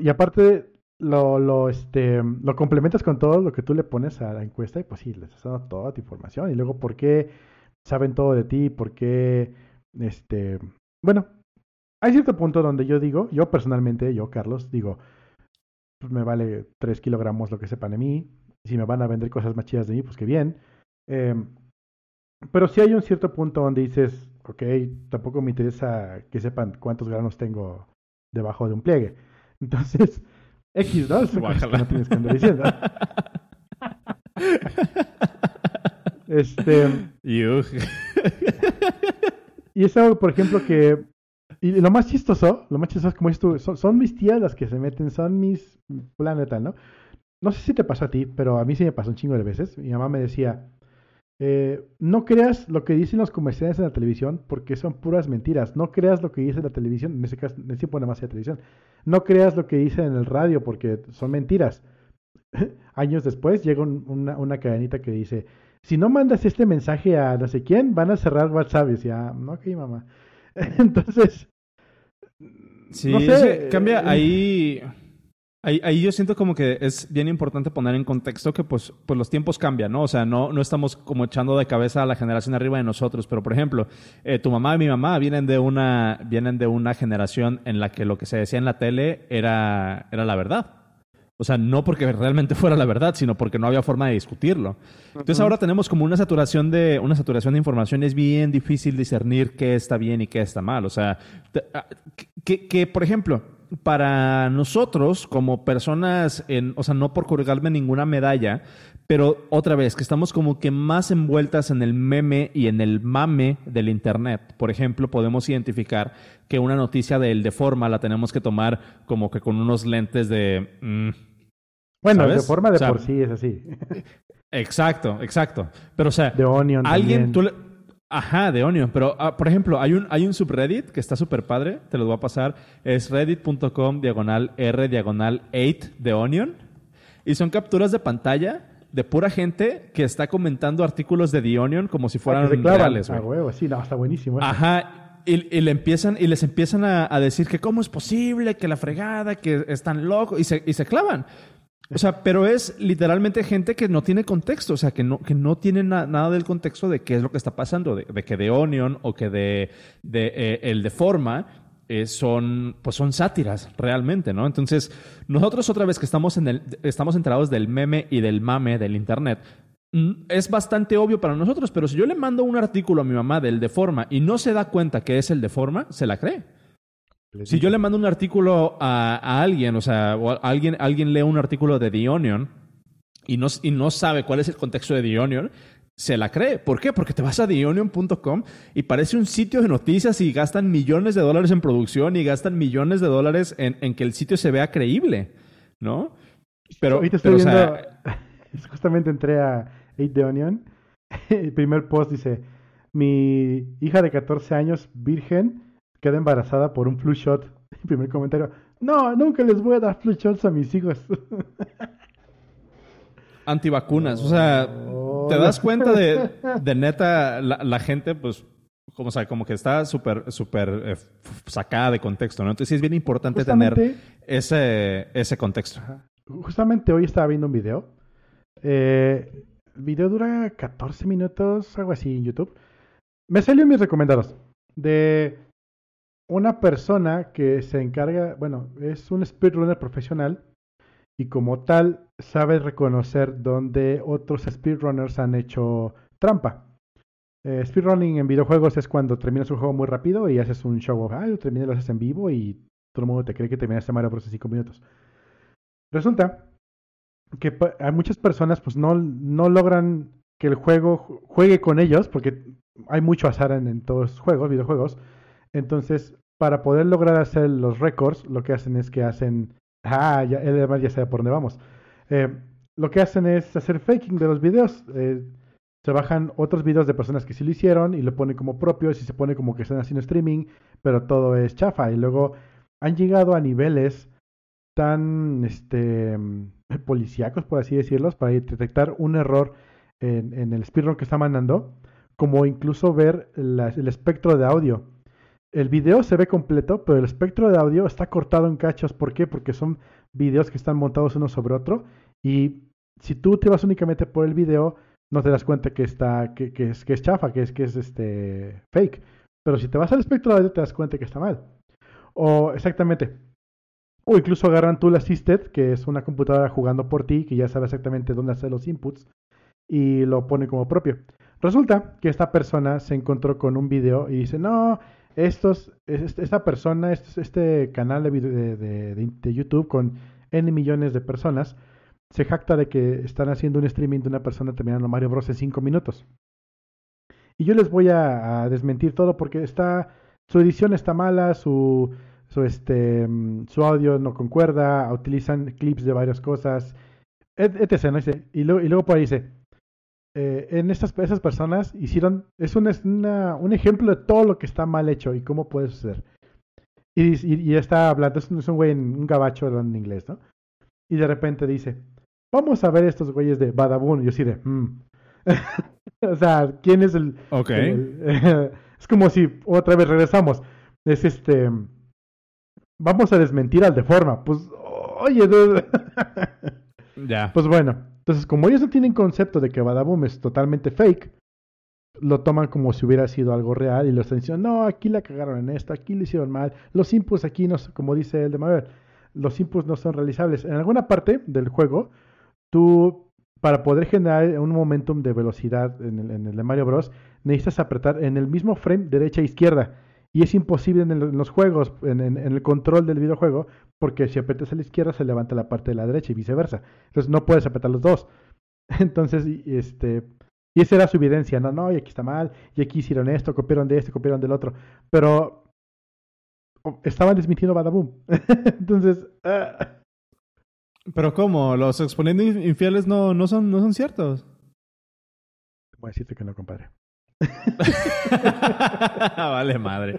y aparte lo, lo, este, lo complementas con todo lo que tú le pones a la encuesta y pues sí, les estás dando toda tu información. Y luego, ¿por qué saben todo de ti? ¿Por qué, este, bueno, hay cierto punto donde yo digo, yo personalmente, yo, Carlos, digo, pues me vale 3 kilogramos lo que sepan de mí. Si me van a vender cosas más chidas de mí, pues qué bien. Eh, pero si hay un cierto punto donde dices, ok, tampoco me interesa que sepan cuántos granos tengo debajo de un pliegue. Entonces, X, ¿no? No tienes que andar diciendo. este. Y es algo, por ejemplo, que. Y lo más chistoso, lo más chistoso es como esto, son, mis tías las que se meten, son mis planeta, ¿no? No sé si te pasó a ti, pero a mí sí me pasó un chingo de veces. Mi mamá me decía, eh, no creas lo que dicen los comerciales en la televisión porque son puras mentiras. No creas lo que dice la televisión, en ese caso, en ese tiempo nada más televisión. No creas lo que dicen en el radio porque son mentiras. Años después llega un- una, una cadenita que dice, si no mandas este mensaje a no sé quién, van a cerrar WhatsApp. Y decía, no, ok, mamá. Entonces, Sí, no sé, cambia eh, ahí, ahí. Ahí yo siento como que es bien importante poner en contexto que pues, pues los tiempos cambian, ¿no? O sea, no, no estamos como echando de cabeza a la generación arriba de nosotros. Pero, por ejemplo, eh, tu mamá y mi mamá vienen de una, vienen de una generación en la que lo que se decía en la tele era, era la verdad. O sea, no porque realmente fuera la verdad, sino porque no había forma de discutirlo. Entonces ahora tenemos como una saturación de una saturación de información. Es bien difícil discernir qué está bien y qué está mal. O sea, ah, que, que, por ejemplo, para nosotros como personas, en, o sea, no por colgarme ninguna medalla, pero otra vez que estamos como que más envueltas en el meme y en el mame del internet. Por ejemplo, podemos identificar que una noticia del de forma la tenemos que tomar como que con unos lentes de mm, bueno, de ¿Sabes? forma de O sea, por sí es así. Exacto, exacto. Pero, o sea, De Onion alguien, también. tú le- Ajá, de Onion. Pero, ah, por ejemplo, hay un, hay un subreddit que está súper padre, te lo voy a pasar. Es reddit.com diagonal r diagonal 8 de Onion. Y son capturas de pantalla de pura gente que está comentando artículos de The Onion como si Ah, fueran reales, Ah, huevo, sí, no, está buenísimo. eso. Ajá. Y, y le empiezan, y les empiezan a, a decir que cómo es posible, que la fregada, que están locos, y se, y se clavan. O sea, pero es literalmente gente que no tiene contexto, o sea, que no, que no tiene na- nada del contexto de qué es lo que está pasando, de, de que de Onion o que de, de eh, el de Forma eh, son, pues son sátiras realmente, ¿no? Entonces, nosotros otra vez que estamos, en el, estamos enterados del meme y del mame del Internet, mm, es bastante obvio para nosotros, pero si yo le mando un artículo a mi mamá del de Forma y no se da cuenta que es el de Forma, se la cree. Si yo le mando un artículo a, a alguien, o sea, o a- alguien, alguien lee un artículo de The Onion y no, y no sabe cuál es el contexto de The Onion, se la cree. ¿Por qué? Porque te vas a theonion.com y parece un sitio de noticias y gastan millones de dólares en producción y gastan millones de dólares en, en que el sitio se vea creíble, ¿no? Pero, Ahorita estoy pero, o sea, justamente entré a 8 de Onion. El primer post dice: Mi hija de 14 años, virgen, queda embarazada por un flu shot. El primer comentario: No, nunca les voy a dar flu shots a mis hijos. antivacunas. O sea, Oh, te no. das cuenta de, de neta, la, la gente, pues, como, o sea, como que está súper, súper eh, sacada de contexto, ¿no? Entonces sí es bien importante tener ese, ese contexto. Justamente hoy estaba viendo un video. Eh, el video dura 14 minutos, algo así en YouTube. Me salió en mis recomendados de una persona que se encarga, bueno, es un speedrunner profesional y como tal sabe reconocer dónde otros speedrunners han hecho trampa. Eh, speedrunning en videojuegos es cuando terminas un juego muy rápido y haces un show of, ah, lo terminé, lo haces en vivo y todo el mundo te cree que terminaste Mario Bros. en 5 minutos. Resulta que hay muchas personas pues no, no logran que el juego ju- juegue con ellos porque hay mucho azar en, en todos los juegos, videojuegos. Entonces, para poder lograr hacer los récords, lo que hacen es que hacen... Ah, ya, él además ya sabe por dónde vamos. Eh, lo que hacen es hacer faking de los videos. Eh, se bajan otros videos de personas que sí lo hicieron y lo ponen como propios y se pone como que están haciendo streaming, pero todo es chafa. Y luego han llegado a niveles tan este policíacos, por así decirlos, para detectar un error en, en el speedrun que está mandando, como incluso ver el espectro de audio. El video se ve completo, pero el espectro de audio está cortado en cachos. ¿Por qué? Porque son videos que están montados uno sobre otro. Y si tú te vas únicamente por el video, no te das cuenta que está, que, es, que es chafa, que es, que es este fake. Pero si te vas al espectro de audio, te das cuenta que está mal. O exactamente. O incluso agarran Tool Assisted, que es una computadora jugando por ti, que ya sabe exactamente dónde hacer los inputs, y lo pone como propio. Resulta que esta persona se encontró con un video y dice, no, estos, es- esta persona, este, este canal de, YouTube con N millones de personas, se jacta de que están haciendo un streaming de una persona terminando Mario Bros. en 5 minutos. Y yo les voy a, desmentir todo porque está, su edición está mala, su, su, este, mm, su audio no concuerda, utilizan clips de varias cosas, etc. Y, luego, y luego por ahí dice, eh, en estas esas personas hicieron, es una, un ejemplo de todo lo que está mal hecho y cómo puede suceder. Y, y, está hablando, es un güey en un gabacho hablando en inglés, ¿no? Y de repente dice, vamos a ver estos güeyes de Badabun. Y yo así de, mm". o sea, ¿quién es el...? Ok. es como si otra vez regresamos. Es este... Vamos a desmentir al de forma. Pues, oye, ya. Pues bueno, entonces como ellos no tienen concepto de que Badaboom es totalmente fake, lo toman como si hubiera sido algo real y lo están diciendo, no, aquí la cagaron en esto, aquí lo hicieron mal, los inputs aquí no, como dice el de Mabel, los inputs no son realizables. En alguna parte del juego, tú, para poder generar un momentum de velocidad en el, en el de Mario Bros., necesitas apretar en el mismo frame derecha e izquierda. Y es imposible en, los juegos, en, en, el control del videojuego, porque si apretas a la izquierda se levanta la parte de la derecha y viceversa. Entonces no puedes apretar los dos. Entonces, este, y esa era su evidencia, no, no, y aquí está mal, y aquí hicieron esto, copiaron de este, copiaron del otro. Pero estaban desmintiendo Badaboom. Entonces. Uh... Pero ¿cómo? Los exponentes infieles no, no, son, no son ciertos. Voy a decirte que no, compadre. vale, madre.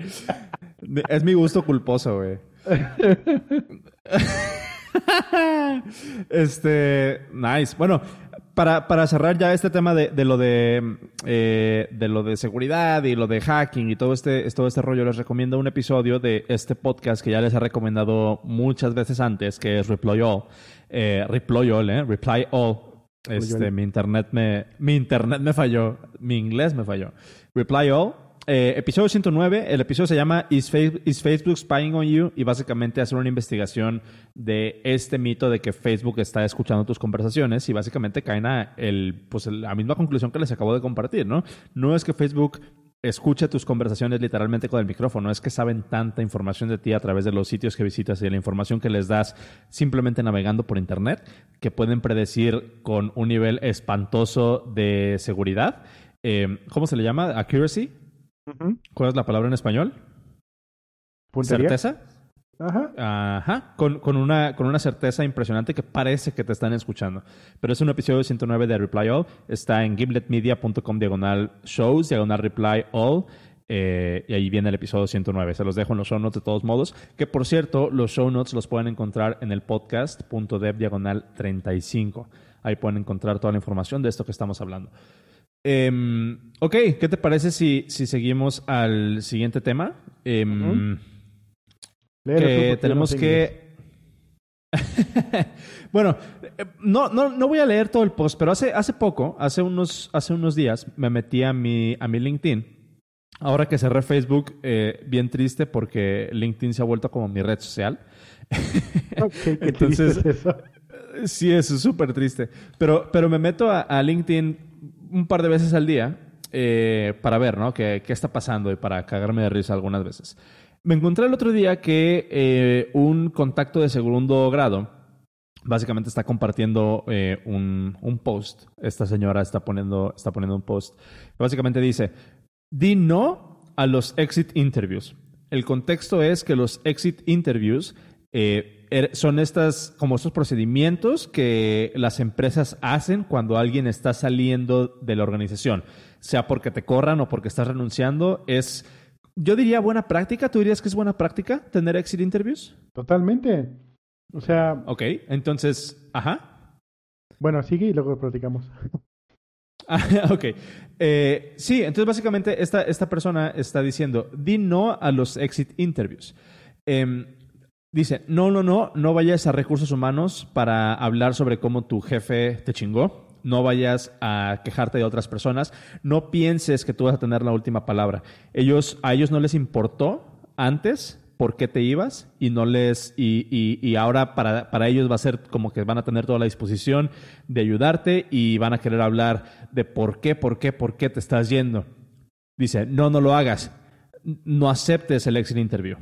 Es mi gusto culposo, güey. este, nice. Bueno, para, para cerrar ya este tema de, lo de, eh, de lo de seguridad y lo de hacking y todo este, todo este rollo, les recomiendo un episodio de este podcast que ya les he recomendado muchas veces antes, que es Reply All. Eh, Reply All, ¿eh? Reply All. Este, mi internet me, mi internet me falló, mi inglés me falló. Reply All eh, episodio 109, el episodio se llama Is, Facebook Spying on You? Y básicamente hacer una investigación de este mito de que Facebook está escuchando tus conversaciones y básicamente caen a el, pues la misma conclusión que les acabo de compartir, ¿no? No es que Facebook escuche tus conversaciones literalmente con el micrófono, es que saben tanta información de ti a través de los sitios que visitas y de la información que les das simplemente navegando por Internet, que pueden predecir con un nivel espantoso de seguridad. Eh, ¿Cómo se le llama? Accuracy ¿Cuál es la palabra en español? ¿Certeza? Ajá. Ajá. Con, con, una, con una certeza impresionante que parece que te están escuchando. Pero es un episodio 109 de Reply All. Está en gimletmedia.com diagonal shows, diagonal reply all. Eh, y ahí viene el episodio 109. Se los dejo en los show notes de todos modos. Que por cierto, los show notes los pueden encontrar en el podcast.dev diagonal 35. Ahí pueden encontrar toda la información de esto que estamos hablando. Eh, ok, ¿qué te parece si, si seguimos al siguiente tema? Eh, tenemos que... bueno, eh, no, no, no voy a leer todo el post, pero hace, hace poco, hace unos, hace unos días, me metí a mi, a mi LinkedIn. Ahora que cerré Facebook, eh, bien triste porque LinkedIn se ha vuelto como mi red social. okay, qué Entonces, es eso. Sí, es súper triste. Pero, pero me meto a LinkedIn un par de veces al día eh, para ver, ¿no? ¿Qué, ¿Qué, está pasando y para cagarme de risa algunas veces. Me encontré el otro día que eh, un contacto de segundo grado básicamente está compartiendo eh, un, un, post. Esta señora está poniendo, está poniendo un post. Básicamente dice, di no a los exit interviews. El contexto es que los exit interviews Er, son estas, como estos procedimientos que las empresas hacen cuando alguien está saliendo de la organización, sea porque te corran o porque estás renunciando, es, yo diría buena práctica, ¿tú dirías que es buena práctica tener exit interviews? Totalmente. O sea... Ok, entonces, ajá. Bueno, sigue y luego platicamos. Ah, ok. Eh, sí, entonces básicamente esta, esta persona está diciendo, di no a los exit interviews. Eh, Dice, no, no, no, no vayas a recursos humanos para hablar sobre cómo tu jefe te chingó. No vayas a quejarte de otras personas. No pienses que tú vas a tener la última palabra. Ellos, a ellos no les importó antes por qué te ibas y no les y, y, ahora para, para, ellos va a ser como que van a tener toda la disposición de ayudarte y van a querer hablar de por qué, por qué, por qué te estás yendo. Dice, no, no lo hagas. No aceptes el exit interview.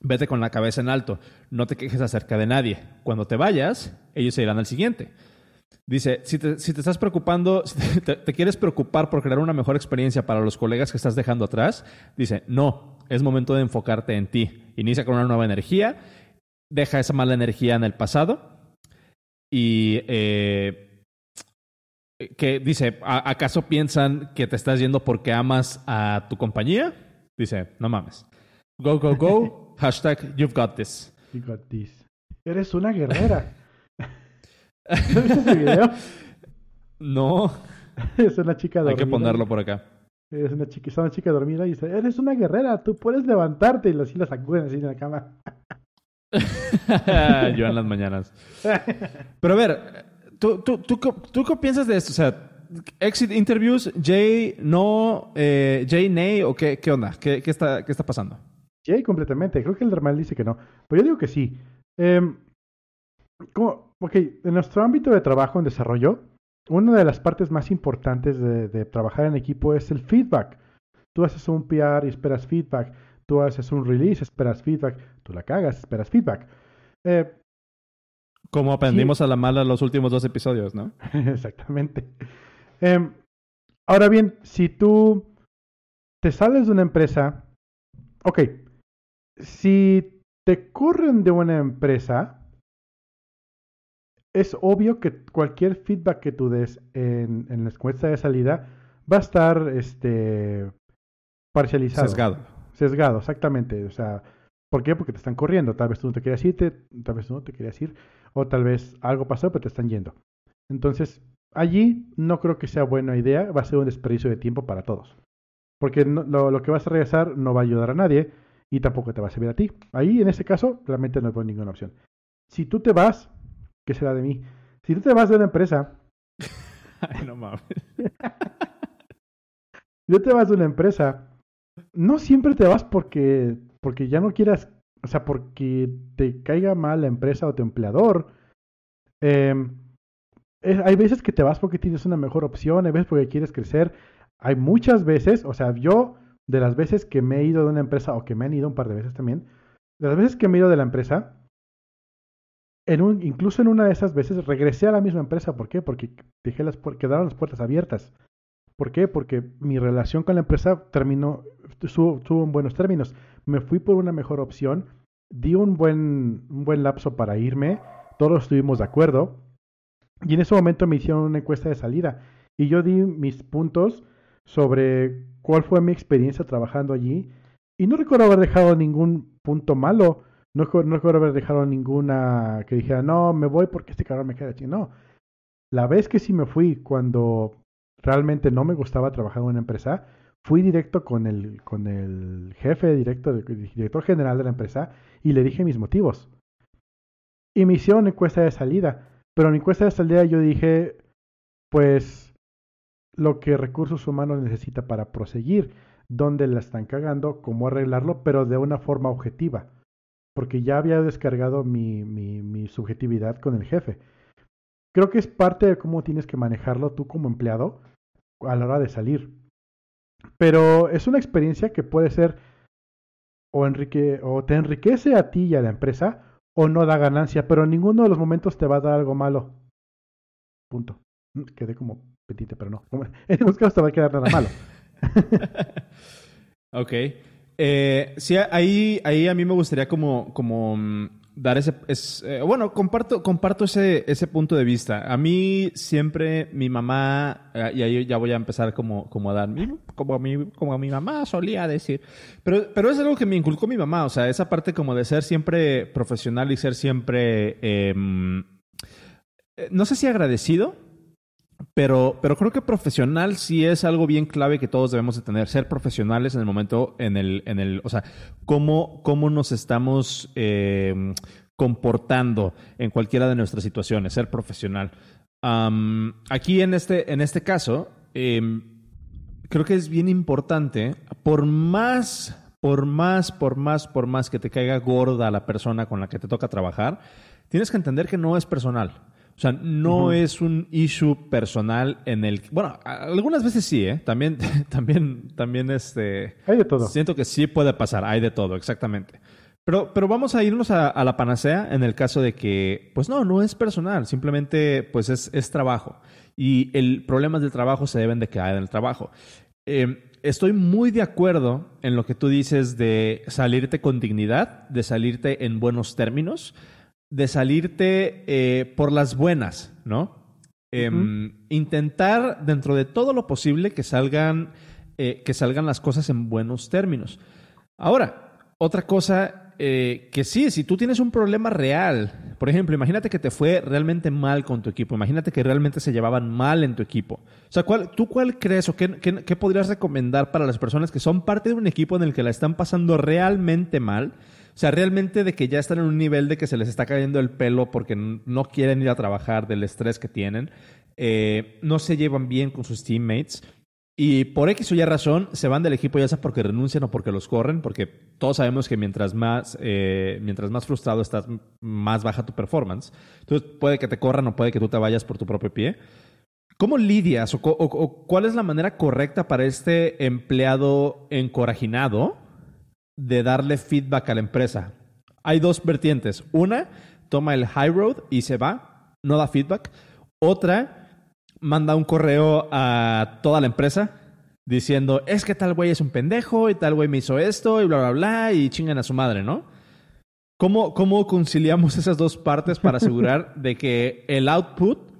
vete con la cabeza en alto, no te quejes acerca de nadie. Cuando te vayas, ellos se irán al siguiente. Dice, si te, si te estás preocupando, si te, te, quieres preocupar por crear una mejor experiencia para los colegas que estás dejando atrás, dice, no, es momento de enfocarte en ti. Inicia con una nueva energía, deja esa mala energía en el pasado y eh, que dice, ¿acaso piensan que te estás yendo porque amas a tu compañía? Dice, no mames. Go, go, go. Hashtag you've got this. You got this. Eres una guerrera. ¿No viste ese video? No. Es una chica dormida. Hay que ponerlo por acá. Es una chica, es una chica dormida y dice, eres una guerrera, tú puedes levantarte y así la sacuden así en la cama. Yo en las mañanas. Pero a ver, ¿tú, tú, tú, tú qué piensas de esto? O sea, exit interviews, Jay no, eh, Jay Ney o qué, qué onda? ¿Qué, qué, está, ¿Qué está pasando? Jay completamente. Creo que el normal dice que no. Pero yo digo que sí. Eh, como, ok, en nuestro ámbito de trabajo en desarrollo, una de las partes más importantes de, de, trabajar en equipo es el feedback. Tú haces un PR y esperas feedback. Tú haces un release, esperas feedback. Tú la cagas, esperas feedback. Eh, Como aprendimos sí. a la mala los últimos dos episodios, ¿no? Exactamente. Eh, ahora bien, si tú te sales de una empresa, ok, si te corren de una empresa, es obvio que cualquier feedback que tú des en, en la encuesta de salida va a estar este, parcializado. Sesgado. Sesgado, exactamente. O sea, ¿por qué? Porque te están corriendo. Tal vez tú no te querías ir, te, tal vez tú no te querías ir, o tal vez algo pasó, pero te están yendo. Entonces, allí no creo que sea buena idea, va a ser un desperdicio de tiempo para todos. Porque no, lo, lo, que vas a regresar no va a ayudar a nadie y tampoco te va a servir a ti. Ahí, en ese caso, realmente no es ninguna opción. Si tú te vas, ¿qué será de mí? Si tú te vas de una empresa... Ay, no mames. si tú te vas de una empresa, no siempre te vas porque, porque ya no quieras, o sea, porque te caiga mal la empresa o tu empleador. Eh, es, hay veces que te vas porque tienes una mejor opción, hay veces porque quieres crecer. Hay muchas veces, o sea, yo de las veces que me he ido de una empresa o que me han ido un par de veces también, de las veces que me he ido de la empresa, incluso en una de esas veces regresé a la misma empresa. ¿Por qué? Porque dejé las, quedaron las puertas abiertas. ¿Por qué? Porque mi relación con la empresa terminó, estuvo en buenos términos. Me fui por una mejor opción, di un buen, un buen lapso para irme, todos estuvimos de acuerdo. Y en ese momento me hicieron una encuesta de salida. Y yo di mis puntos sobre cuál fue mi experiencia trabajando allí. Y no recuerdo haber dejado ningún punto malo. No, recuerdo haber dejado ninguna que dijera, no, me voy porque este cabrón me queda aquí. No. La vez que sí me fui, cuando realmente no me gustaba trabajar en una empresa, fui directo con el, con el jefe, directo, el director general de la empresa, y le dije mis motivos. Y me hicieron encuesta de salida. Pero en la encuesta de salida yo dije, pues, lo que recursos humanos necesita para proseguir, dónde la están cagando, cómo arreglarlo, pero de una forma objetiva. Porque ya había descargado mi, mi, subjetividad con el jefe. Creo que es parte de cómo tienes que manejarlo tú como empleado a la hora de salir. Pero es una experiencia que puede ser o, enrique, o te enriquece a ti y a la empresa o no da ganancia, pero en ninguno de los momentos te va a dar algo malo. Punto. Quedé como petite, pero no. En ningún caso te va a quedar nada malo. ok. Eh, sí, ahí, ahí a mí me gustaría como, como dar ese... Es, eh, bueno, comparto, comparto ese, ese punto de vista. A mí siempre mi mamá, eh, y ahí ya voy a empezar como, como a dar, como a, mi, como a mi mamá solía decir, pero, pero es algo que me inculcó mi mamá, o sea, esa parte como de ser siempre profesional y ser siempre, eh, no sé si agradecido, pero, pero creo que profesional sí es algo bien clave que todos debemos de tener. Ser profesionales en el momento, en el, en el, o sea, cómo, cómo nos estamos eh, comportando en cualquiera de nuestras situaciones, ser profesional. Aquí en este, en este caso, eh, creo que es bien importante, por más, por más, por más, por más que te caiga gorda la persona con la que te toca trabajar, tienes que entender que no es personal. O sea, no uh -huh. es un issue personal en el... Bueno, algunas veces sí, ¿eh? También, también, también este... Hay de todo. Siento que sí puede pasar, hay de todo, exactamente. Pero, pero vamos a irnos a, la panacea en el caso de que, pues no, no es personal, simplemente pues es, es trabajo. Y el problema del trabajo se deben de quedar en el trabajo. Eh, estoy muy de acuerdo en lo que tú dices de salirte con dignidad, de salirte en buenos términos, de salirte eh, por las buenas, ¿no? Em, intentar dentro de todo lo posible que salgan, eh, que salgan las cosas en buenos términos. Ahora, otra cosa eh, que sí, si tú tienes un problema real, por ejemplo, imagínate que te fue realmente mal con tu equipo, imagínate que realmente se llevaban mal en tu equipo. O sea, ¿cuál, ¿tú cuál crees o qué, qué, podrías recomendar para las personas que son parte de un equipo en el que la están pasando realmente mal? O sea, realmente de que ya están en un nivel de que se les está cayendo el pelo porque no quieren ir a trabajar del estrés que tienen, eh, no se llevan bien con sus teammates. Y por X o Y razón se van del equipo ya sea porque renuncian o porque los corren, porque todos sabemos que mientras más, eh, mientras más frustrado estás, más baja tu performance. Entonces puede que te corran o puede que tú te vayas por tu propio pie. ¿Cómo lidias o, cuál es la manera correcta para este empleado encorajinado de darle feedback a la empresa? Hay dos vertientes. Una, toma el high road y se va, no da feedback. Otra, manda un correo a toda la empresa diciendo, es que tal güey es un pendejo y tal güey me hizo esto y bla, bla, bla y chingan a su madre, ¿no? ¿Cómo, cómo conciliamos esas dos partes para asegurar de que el output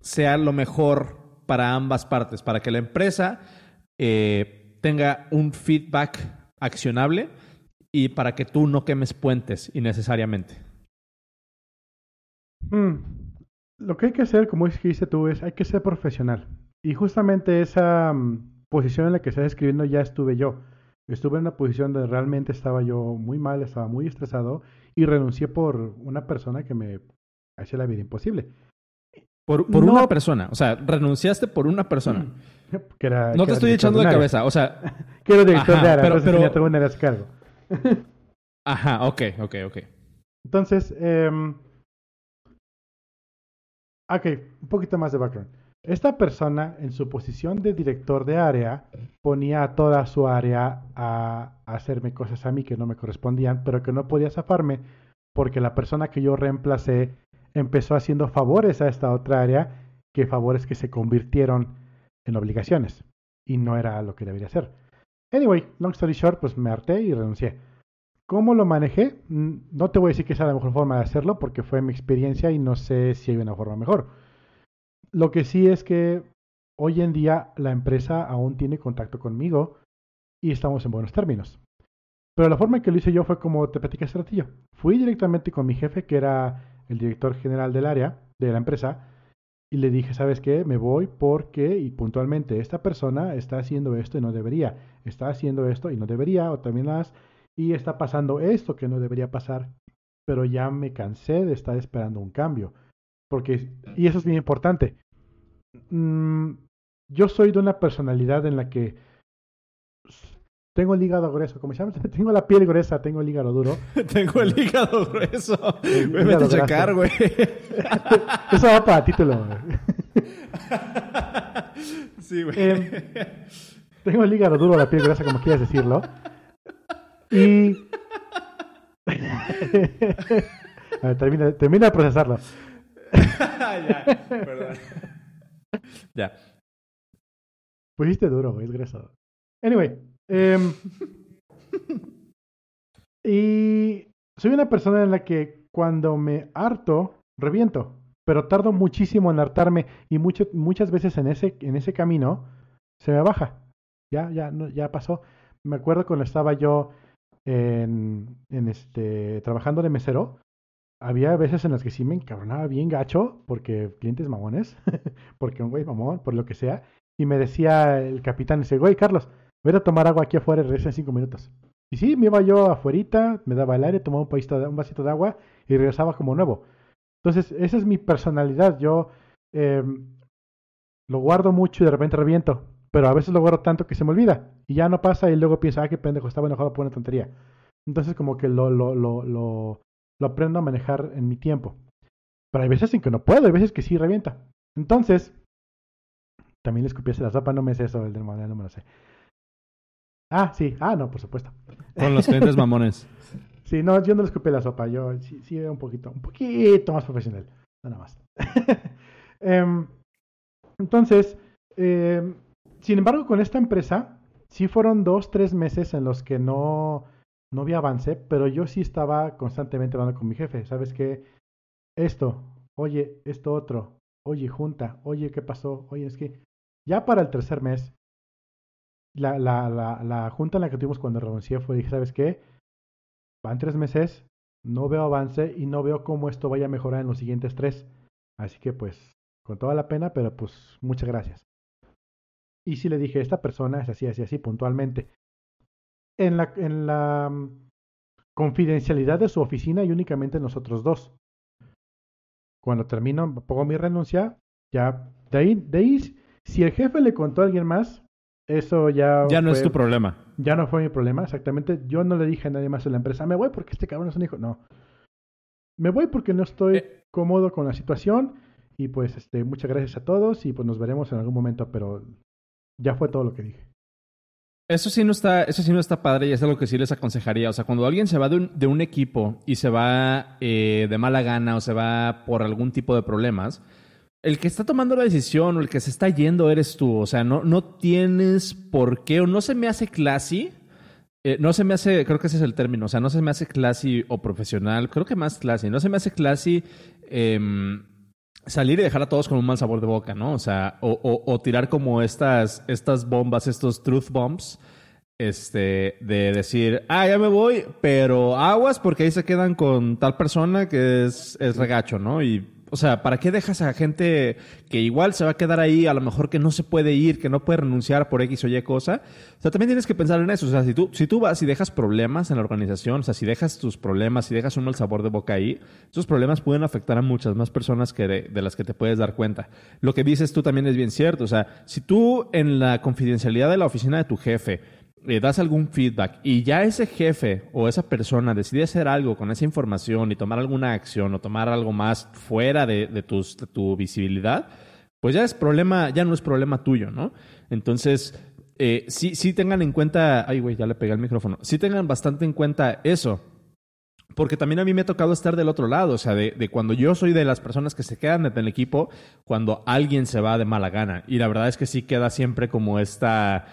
sea lo mejor para ambas partes, para que la empresa eh, tenga un feedback accionable y para que tú no quemes puentes innecesariamente? Hmm lo que hay que hacer, como dijiste tú, es hay que ser profesional. Y justamente esa mm, posición en la que estás escribiendo ya estuve yo. Estuve en una posición donde realmente estaba yo muy mal, estaba muy estresado y renuncié por una persona que me hacía la vida imposible. Por, por una persona, o sea, renunciaste por una persona. no te estoy echando de, cabeza, o sea... Quiero director de área, pero, pero... ya tengo un cargo. Ajá, ok, ok, ok. Entonces, eh, Ok, un poquito más de background. Esta persona, en su posición de director de área, ponía a toda su área a, hacerme cosas a mí que no me correspondían, pero que no podía zafarme porque la persona que yo reemplacé empezó haciendo favores a esta otra área, que favores que se convirtieron en obligaciones. Y no era lo que debería ser. Anyway, long story short, pues me harté y renuncié. ¿Cómo lo manejé? Mm, no te voy a decir que sea la mejor forma de hacerlo porque fue mi experiencia y no sé si hay una forma mejor. Lo que sí es que hoy en día la empresa aún tiene contacto conmigo y estamos en buenos términos. Pero la forma en que lo hice yo fue como te platicé hace ratillo. Fui directamente con mi jefe, que era el director general del área, de la empresa, y le dije, ¿sabes qué? Me voy porque, y puntualmente, esta persona está haciendo esto y no debería, está haciendo esto y no debería, o también las y está pasando esto que no debería pasar, pero ya me cansé de estar esperando un cambio. Porque, y eso es bien importante, mm, yo soy de una personalidad en la que tengo el hígado grueso, como se llama, tengo la piel gruesa, tengo el hígado duro. tengo el hígado grueso. Me meto a checar, güey. Eso va para título, Sí, güey. Em, tengo el hígado duro, la piel gruesa, como quieras decirlo. Y. termina, termina de procesarlo. ya, perdón. ya. Pusiste duro, güey, es grueso. Anyway. Em, y soy una persona en la que cuando me harto, reviento. Pero tardo muchísimo en hartarme y muchas veces en ese, en ese camino se me baja. Ya, ya, no, ya pasó. Me acuerdo cuando estaba yo en, en este, trabajando de mesero, había veces en las que sí me encabronaba bien gacho, porque clientes mamones, porque un güey mamón, por lo que sea, y me decía el capitán, dice, güey, Carlos, voy a tomar agua aquí afuera y regresa en cinco minutos. Y sí, me iba yo afuerita, me daba el aire, tomaba un, un vasito de agua y regresaba como nuevo. Entonces, esa es mi personalidad. Yo eh, lo guardo mucho y de repente reviento pero a veces lo guardo tanto que se me olvida y ya no pasa y luego piensa, ah, qué pendejo, estaba enojado por una tontería. Entonces como que lo, lo, lo, lo, lo aprendo a manejar en mi tiempo. Pero hay veces en que no puedo, hay veces que sí revienta. Entonces, también le escupiese la sopa, no me sé eso, el del no me lo sé. Ah, sí, ah, no, por supuesto. Con los clientes mamones. Sí, no, yo no le escupí la sopa, yo sí, sí un poquito, un poquito más profesional, nada más. Em, entonces, em, sin embargo, con esta empresa, sí fueron dos, tres meses en los que no, no había avance, pero yo sí estaba constantemente hablando con mi jefe, ¿sabes qué? Esto, oye, esto otro, oye, junta, oye, ¿qué pasó? Oye, es que ya para el tercer mes, la, la, la, la junta en la que tuvimos cuando renuncié fue, dije, ¿sabes qué? Van tres meses, no veo avance y no veo cómo esto vaya a mejorar en los siguientes tres. Así que pues, con toda la pena, pero pues muchas gracias. Y si le dije, esta persona es así, así, así, puntualmente. En la, en la mm, confidencialidad de su oficina y únicamente nosotros dos. Cuando termino, pongo mi renuncia, ya, de ahí, de ahí, si el jefe le contó a alguien más, eso ya... Ya no es tu problema. Ya no fue mi problema, exactamente. Yo no le dije a nadie más en la empresa, me voy porque este cabrón es un hijo. No. Me voy porque no estoy eh. cómodo con la situación y pues este, muchas gracias a todos y pues nos veremos en algún momento, pero ya fue todo lo que dije. Eso sí no está, eso sí no está padre y es algo que sí les aconsejaría. O sea, cuando alguien se va de un, equipo y se va eh, de mala gana o se va por algún tipo de problemas, el que está tomando la decisión o el que se está yendo eres tú. O sea, no, no tienes por qué, o no se me hace classy. Eh, no se me hace, creo que ese es el término, o sea, no se me hace classy o profesional, creo que más classy, no se me hace classy em, salir y dejar a todos con un mal sabor de boca, ¿no? O sea, o, tirar como estas, estas bombas, estos truth bombs, este, de decir, ah, ya me voy, pero aguas porque ahí se quedan con tal persona que es, es regacho, ¿no? Y o sea, ¿para qué dejas a gente que igual se va a quedar ahí, a lo mejor que no se puede ir, que no puede renunciar por X o Y cosa? O sea, también tienes que pensar en eso. O sea, si tú, si tú vas y dejas problemas en la organización, o sea, si dejas tus problemas, si dejas un mal sabor de boca ahí, esos problemas pueden afectar a muchas más personas que de, de las que te puedes dar cuenta. Lo que dices tú también es bien cierto. O sea, si tú en la confidencialidad de la oficina de tu jefe, le das algún feedback y ya ese jefe o esa persona decide hacer algo con esa información y tomar alguna acción o tomar algo más fuera de, tus, tu visibilidad, pues ya es problema, ya no es problema tuyo, ¿no? Entonces, eh, sí, sí tengan en cuenta, ay güey, ya le pegué el micrófono, sí tengan bastante en cuenta eso. Porque también a mí me ha tocado estar del otro lado, o sea, de, de, cuando yo soy de las personas que se quedan en el equipo, cuando alguien se va de mala gana. Y la verdad es que sí queda siempre como esta,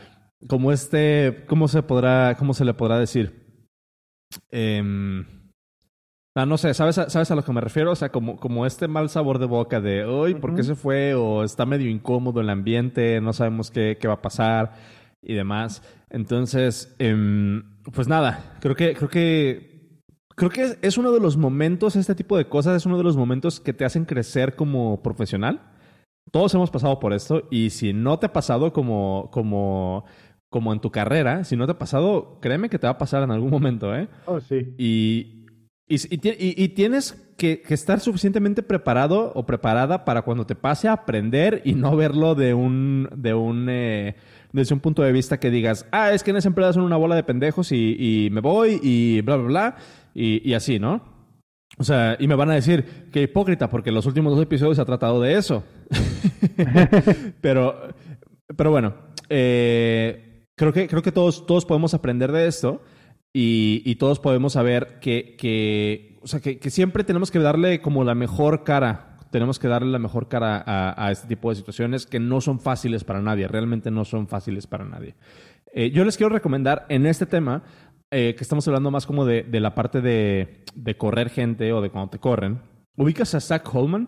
como este, ¿cómo se podrá, cómo se le podrá decir? Eh, no sé, ¿sabes a, ¿sabes a lo que me refiero? O sea, como, como este mal sabor de boca de, uy, ¿por qué se fue? O está medio incómodo el ambiente, no sabemos qué, qué va a pasar y demás. Entonces, eh, pues nada, creo que, creo que, creo que es uno de los momentos, este tipo de cosas, es uno de los momentos que te hacen crecer como profesional. Todos hemos pasado por esto y si no te ha pasado como, como como en tu carrera, si no te ha pasado, créeme que te va a pasar en algún momento, ¿eh? Oh, sí. Y, y, y, tienes que, que, estar suficientemente preparado o preparada para cuando te pase a aprender y no verlo de un, de un, eh, desde un punto de vista que digas, ah, es que en esa empresa son una bola de pendejos y, y me voy y bla, bla, bla, y, y así, ¿no? O sea, y me van a decir que hipócrita, porque los últimos dos episodios se ha tratado de eso. pero, pero bueno, eh, creo que, creo que todos, todos podemos aprender de esto y, y todos podemos saber que, que o sea, que, que, siempre tenemos que darle como la mejor cara. Tenemos que darle la mejor cara a, a, este tipo de situaciones que no son fáciles para nadie, realmente no son fáciles para nadie. Eh, yo les quiero recomendar en este tema, eh, que estamos hablando más como de, de la parte de, de, correr gente o de cuando te corren. ¿Ubicas a Zach Holman?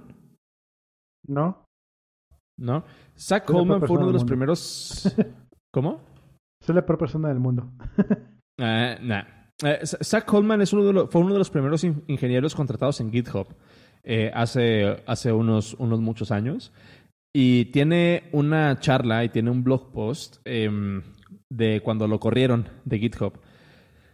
No. ¿No? Zach Holman fue uno de los primeros... ¿Cómo? Soy la peor persona del mundo. nah. Uh, Zach Coleman es uno de los, fue uno de los primeros in ingenieros contratados en GitHub eh, hace, hace unos, unos muchos años. Y tiene una charla y tiene un blog post eh, de cuando lo corrieron de GitHub.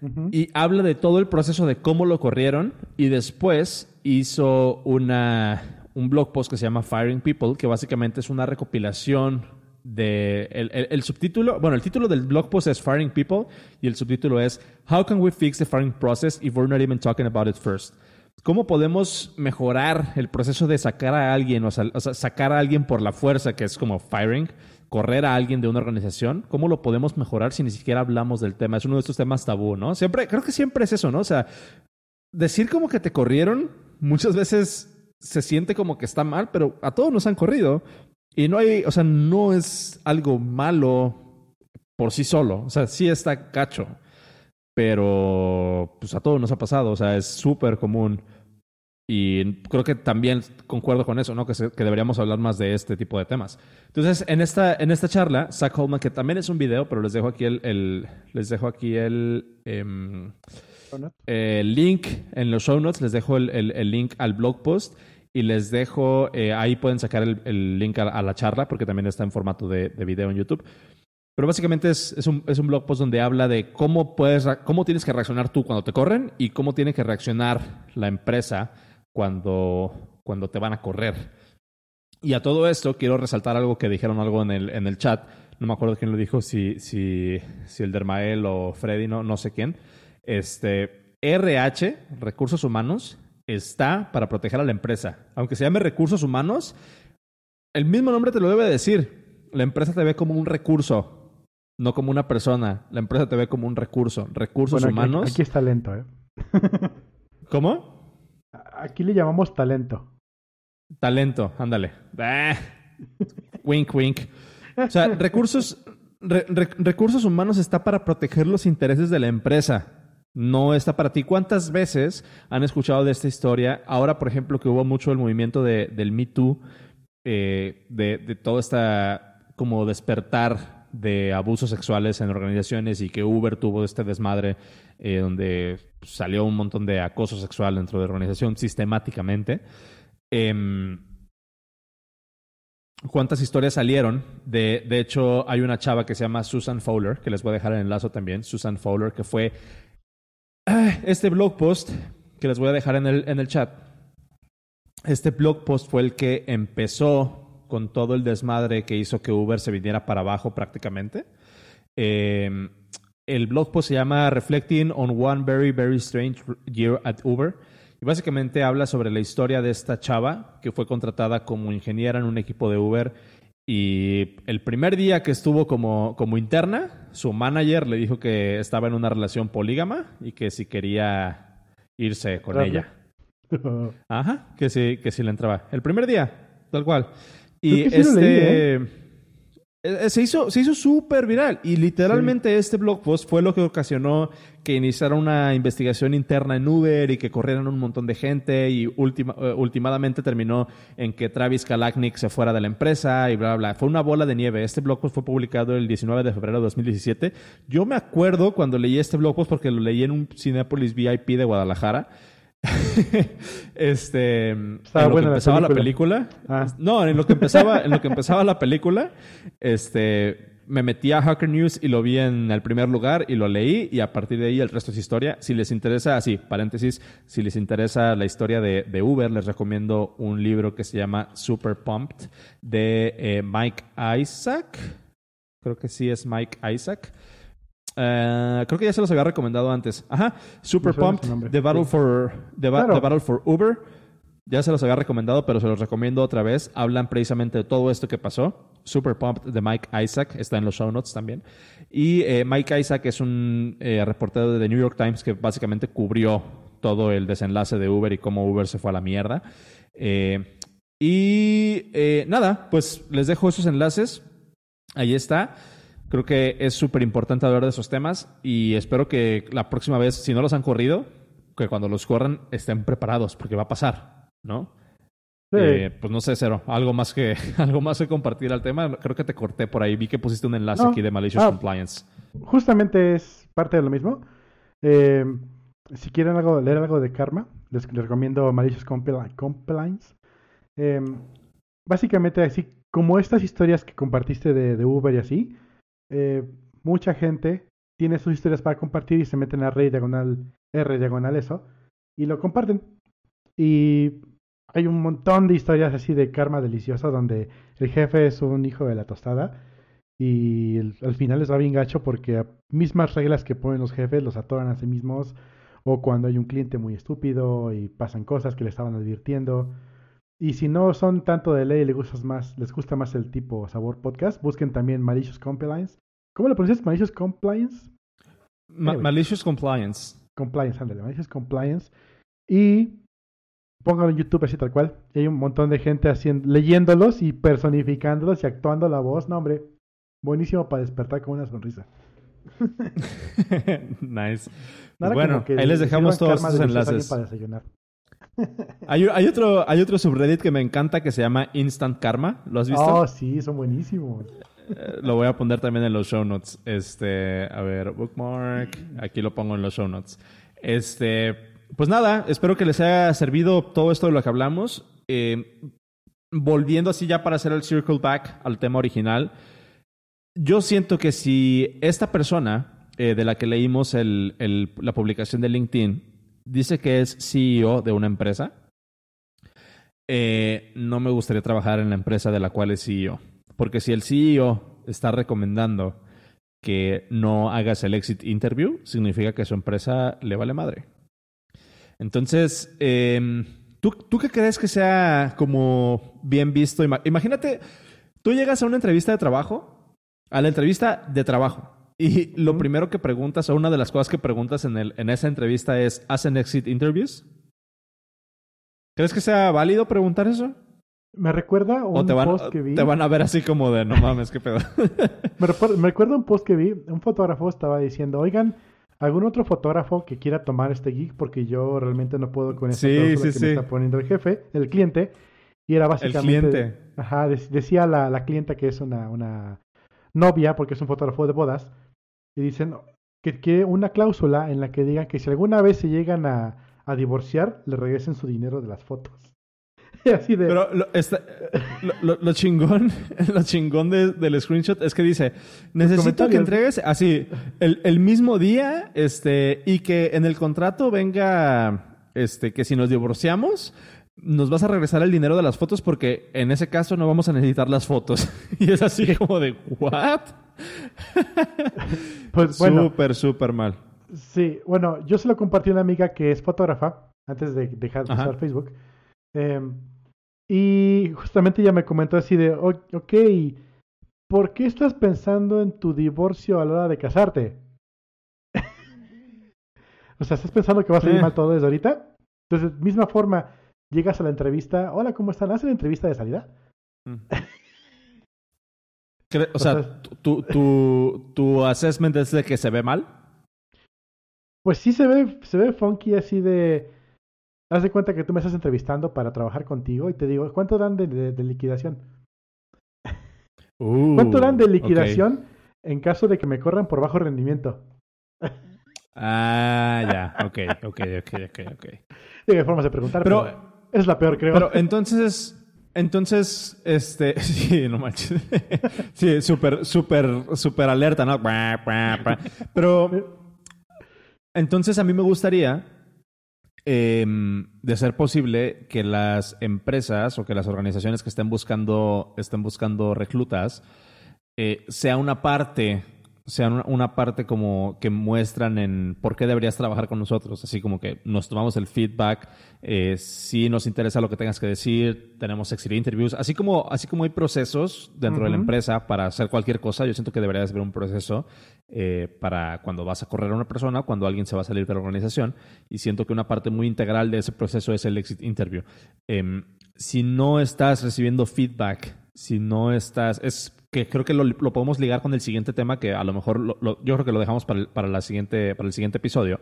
Uh -huh. Y habla de todo el proceso de cómo lo corrieron y después hizo una, un blog post que se llama Firing People, que básicamente es una recopilación de el, subtítulo, bueno, el título del blog post es Firing People y el subtítulo es How can we fix the firing process if we're not even talking about it first? ¿Cómo podemos mejorar el proceso de sacar a alguien, o sacar a alguien por la fuerza, que es como firing, correr a alguien de una organización, ¿cómo lo podemos mejorar si ni siquiera hablamos del tema? Es uno de estos temas tabú, ¿no? Siempre, creo que siempre es eso, ¿no? O sea, decir como que te corrieron muchas veces se siente como que está mal, pero a todos nos han corrido. Y no hay, o sea, no es algo malo por sí solo. O sea, sí está cacho. Pero pues a todos nos ha pasado. O sea, es súper común. Y creo que también concuerdo con eso, ¿no? Que, que, deberíamos hablar más de este tipo de temas. Entonces, en esta, en esta charla, Zach Holman, que también es un video, pero les dejo aquí el, el les dejo aquí el, em, el link en los show notes, les dejo el, el, link al blog post y les dejo, eh, ahí pueden sacar el, link a, la charla, porque también está en formato de, de video en YouTube. Pero básicamente es, es, un, es, un, blog post donde habla de cómo, puedes, cómo tienes que reaccionar tú cuando te corren y cómo tiene que reaccionar la empresa cuando, cuando te van a correr. Y a todo esto quiero resaltar algo que dijeron algo en el, en el chat. No me acuerdo quién lo dijo, si, si, si el Dermael o Freddy, no, no sé quién. Este, RH, Recursos Humanos, está para proteger a la empresa. Aunque se llame Recursos Humanos, el mismo nombre te lo debe decir. La empresa te ve como un recurso, no como una persona. La empresa te ve como un recurso. Recursos humanos. Aquí, aquí es talento, ¿eh? ¿Cómo? Aquí le llamamos talento. Talento, ándale. wink, wink. O sea, recursos, recursos humanos está para proteger los intereses de la empresa. No está para ti. ¿Cuántas veces han escuchado de esta historia? Ahora, por ejemplo, que hubo mucho el movimiento de, del Me Too, eh, de, todo esta como despertar de abusos sexuales en organizaciones y que Uber tuvo este desmadre eh, donde salió un montón de acoso sexual dentro de la organización sistemáticamente. Em, ¿Cuántas historias salieron? De, de hecho, hay una chava que se llama Susan Fowler, que les voy a dejar el enlace también, Susan Fowler, que fue este blog post, que les voy a dejar en el, en el chat. Este blog post fue el que empezó con todo el desmadre que hizo que Uber se viniera para abajo prácticamente. Em, el blog post se llama Reflecting on One Very, Very Strange Year at Uber. Y básicamente habla sobre la historia de esta chava que fue contratada como ingeniera en un equipo de Uber. Y el primer día que estuvo como, como interna, su manager le dijo que estaba en una relación polígama y que si quería irse con ella. Ajá, que sí, que sí le entraba. El primer día, tal cual. Y este... Eh, se hizo se hizo súper viral y literalmente este blog post fue lo que ocasionó que iniciara una investigación interna en Uber y que corrieran un montón de gente y última, uh, últimamente terminó en que Travis Kalanick se fuera de la empresa y bla, bla, Fue una bola de nieve. Este blog post fue publicado el 19 de febrero de 2017. Yo me acuerdo cuando leí este blog post porque lo leí en un Cinepolis VIP de Guadalajara este en lo que empezaba la película, ah. no en lo que empezaba en lo que empezaba la película este me metí a Hacker News y lo vi en el primer lugar y lo leí y a partir de ahí el resto es historia. Si les interesa así paréntesis si les interesa la historia de, de Uber les recomiendo un libro que se llama Super Pumped de eh, Mike Isaac. Creo que sí es Mike Isaac Uh, creo que ya se los había recomendado antes. Ajá, Super Pumped, The Battle, for, The, Battle for Uber. Ya se los había recomendado, pero se los recomiendo otra vez. Hablan precisamente de todo esto que pasó. Super Pumped de Mike Isaac, está en los show notes también. Y eh, Mike Isaac es un eh, reportero de The New York Times que básicamente cubrió todo el desenlace de Uber y cómo Uber se fue a la mierda. Eh, y nada, pues les dejo esos enlaces. Ahí está. Creo que es súper importante hablar de esos temas y espero que la próxima vez, si no los han corrido, que cuando los corran estén preparados, porque va a pasar, ¿no? Eh, pues no sé, Cero, algo más que algo más que compartir al tema. Creo que te corté por ahí. Vi que pusiste un enlace aquí de Malicious ah, Compliance. Justamente es parte de lo mismo. Eh, si quieren algo, leer algo de Karma, les, recomiendo Malicious Compliance. Eh, básicamente, así como estas historias que compartiste de, de Uber y así, eh, mucha gente tiene sus historias para compartir y se meten a R diagonal, R diagonal eso, y lo comparten. Y hay un montón de historias así de karma deliciosa donde el jefe es un hijo de la tostada y al final les va bien gacho porque mismas reglas que ponen los jefes los atoran a sí mismos o cuando hay un cliente muy estúpido y pasan cosas que le estaban advirtiendo. Y si no son tanto de ley y les más, les gusta más el tipo sabor podcast, busquen también Malicious Compliance. ¿Cómo lo pronuncias? Malicious Compliance. malicious Compliance. Compliance, ándale, Malicious Compliance. Y pónganlo en YouTube así tal cual. Y hay un montón de gente haciendo, leyéndolos y personificándolos y actuando la voz. No, hombre, buenísimo para despertar con una sonrisa. nice. Bueno, ahí les dejamos todos estos enlaces. Para desayunar. hay, hay, otro, hay otro subreddit que me encanta que se llama Instant Karma. ¿Lo has visto? Oh, sí, son buenísimos. Lo voy a poner también en los show notes. Este, a ver, bookmark. Aquí lo pongo en los show notes. Este, pues nada, espero que les haya servido todo esto de lo que hablamos. Eh, volviendo así ya para hacer el circle back al tema original. Yo siento que si esta persona eh, de la que leímos la publicación de LinkedIn dice que es CEO de una empresa, eh, no me gustaría trabajar en la empresa de la cual es CEO. Porque si el CEO está recomendando que no hagas el exit interview, significa que su empresa le vale madre. Entonces, em, ¿tú, ¿tú qué crees que sea como bien visto? Imagínate, tú llegas a una entrevista de trabajo, a la entrevista de trabajo, y lo primero que preguntas, o una de las cosas que preguntas en, el, en esa entrevista es, ¿hacen exit interviews? ¿Crees que sea válido preguntar eso? Me recuerda un post que vi. Te van a ver así como de, no mames, qué pedo. me, recuerda, un post que vi. Un fotógrafo estaba diciendo, oigan, ¿algún otro fotógrafo que quiera tomar este gig? Porque yo realmente no puedo con esa sí, sí, que me está poniendo el jefe, el cliente. Y era básicamente... El cliente. Ajá, decía la, la clienta que es una, una novia, porque es un fotógrafo de bodas, y dicen que quiere una cláusula en la que digan que si alguna vez se llegan a, a divorciar, le regresen su dinero de las fotos. Así de... Pero lo, lo, lo, chingón, lo chingón del screenshot es que dice, necesito que entregues así, el, el, mismo día, este, y que en el contrato venga, este, que si nos divorciamos, nos vas a regresar el dinero de las fotos porque en ese caso no vamos a necesitar las fotos. y es así como de, ¿what? pues bueno. Súper, súper mal. Sí, bueno, yo se lo compartí a una amiga que es fotógrafa, antes de dejar de usar Facebook. Em, y justamente ella me comentó así de, ok, ¿por qué estás pensando en tu divorcio a la hora de casarte? o sea, ¿estás pensando que va a salir mal todo desde ahorita? Entonces, misma forma, llegas a la entrevista, hola, ¿cómo están? ¿Hacen entrevista de salida? Mm. o sea, ¿tu, tu, tu assessment es de que se ve mal? Pues sí se ve, se ve funky así de... Haz de cuenta que tú me estás entrevistando para trabajar contigo y te digo, ¿cuánto dan de, de, liquidación? Uh, ¿Cuánto dan de liquidación en caso de que me corran por bajo rendimiento? ah, ya, ok, ok, ok, ok, ok. Hay formas de preguntar, pero es la peor, creo. Pero entonces, entonces, este, sí, no manches. sí, súper, súper, súper alerta, ¿no? Pero, entonces a mí me gustaría, em, de ser posible, que las empresas o que las organizaciones que estén buscando, estén buscando reclutas, eh, sea una parte sea una, parte como que muestran en por qué deberías trabajar con nosotros, así como que nos tomamos el feedback, eh, si nos interesa lo que tengas que decir, tenemos exit interviews, así como, así como hay procesos dentro de la empresa para hacer cualquier cosa, yo siento que deberías haber un proceso eh, para cuando vas a correr a una persona, cuando alguien se va a salir de la organización, y siento que una parte muy integral de ese proceso es el exit interview. Em, si no estás recibiendo feedback, si no estás, es que creo que lo, podemos ligar con el siguiente tema, que a lo mejor yo creo que lo dejamos para el, para la siguiente, para el siguiente episodio,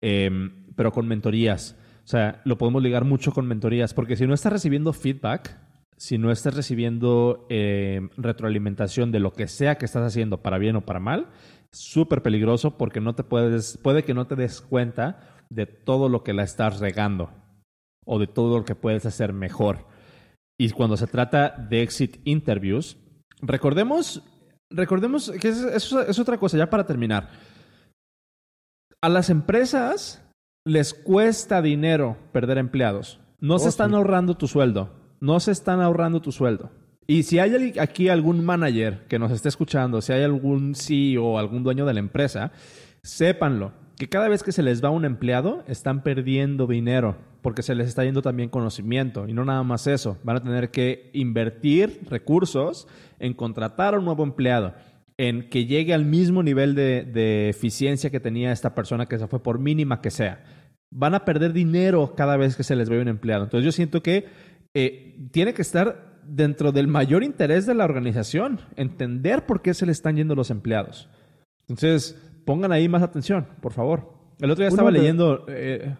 em, pero con mentorías. O sea, lo podemos ligar mucho con mentorías, porque si no estás recibiendo feedback, si no estás recibiendo em, retroalimentación de lo que sea que estás haciendo, para bien o para mal, súper peligroso porque no te puedes, puede que no te des cuenta de todo lo que la estás regando o de todo lo que puedes hacer mejor. Y cuando se trata de exit interviews, Recordemos, recordemos que eso es, otra cosa, ya para terminar. A las empresas les cuesta dinero perder empleados. No se oh, están ahorrando tu sueldo. No se están ahorrando tu sueldo. Y si hay aquí algún manager que nos esté escuchando, si hay algún CEO algún dueño de la empresa, sépanlo, que cada vez que se les va un empleado, están perdiendo dinero. porque se les está yendo también conocimiento. Y no nada más eso, van a tener que invertir recursos en contratar a un nuevo empleado, en que llegue al mismo nivel de, eficiencia que tenía esta persona que se fue por mínima que sea. Van a perder dinero cada vez que se les ve un empleado. Entonces yo siento que eh, tiene que estar dentro del mayor interés de la organización, entender por qué se le están yendo los empleados. Entonces, pongan ahí más atención, por favor. El otro día estaba leyendo... Eh,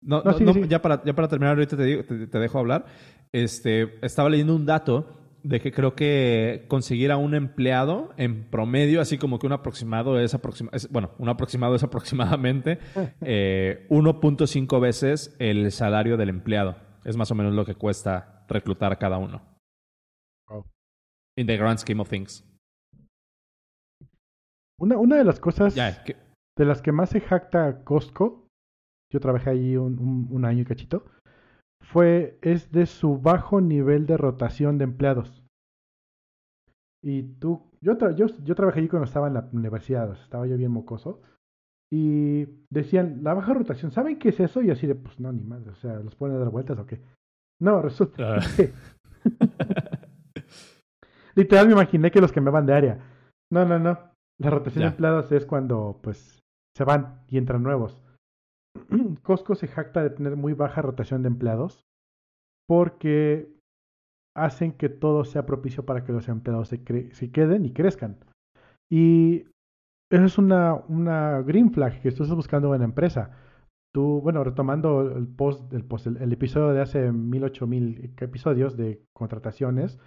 no, Ya, para, ya para terminar, ahorita te, te, dejo hablar. Este, estaba leyendo un dato de que creo que conseguir a un empleado en promedio, así como que un aproximado es, bueno, un aproximado es aproximadamente 1.5 eh, veces el salario del empleado. Es más o menos lo que cuesta reclutar a cada uno. In the grand scheme of things. Una, una de las cosas de las que más se jacta Costco, yo trabajé allí un, un, año y cachito, fue, es de su bajo nivel de rotación de empleados. Y tú, yo, yo, yo trabajé allí cuando estaba en la universidad, estaba yo bien mocoso. Y decían, la baja rotación, ¿saben qué es eso? Y así de, pues no, ni madre, o sea, ¿los pueden dar vueltas o qué? No, resulta ah. que... Literal me imaginé que los que me van de área. No, no, no. La rotación de empleados es cuando, pues, se van y entran nuevos. Costco se jacta de tener muy baja rotación de empleados porque hacen que todo sea propicio para que los empleados se, se queden y crezcan. Y eso es una, una green flag que estás buscando en la empresa. Tú, bueno, retomando el post, el, post, el, episodio de hace mil, ocho mil episodios de contrataciones,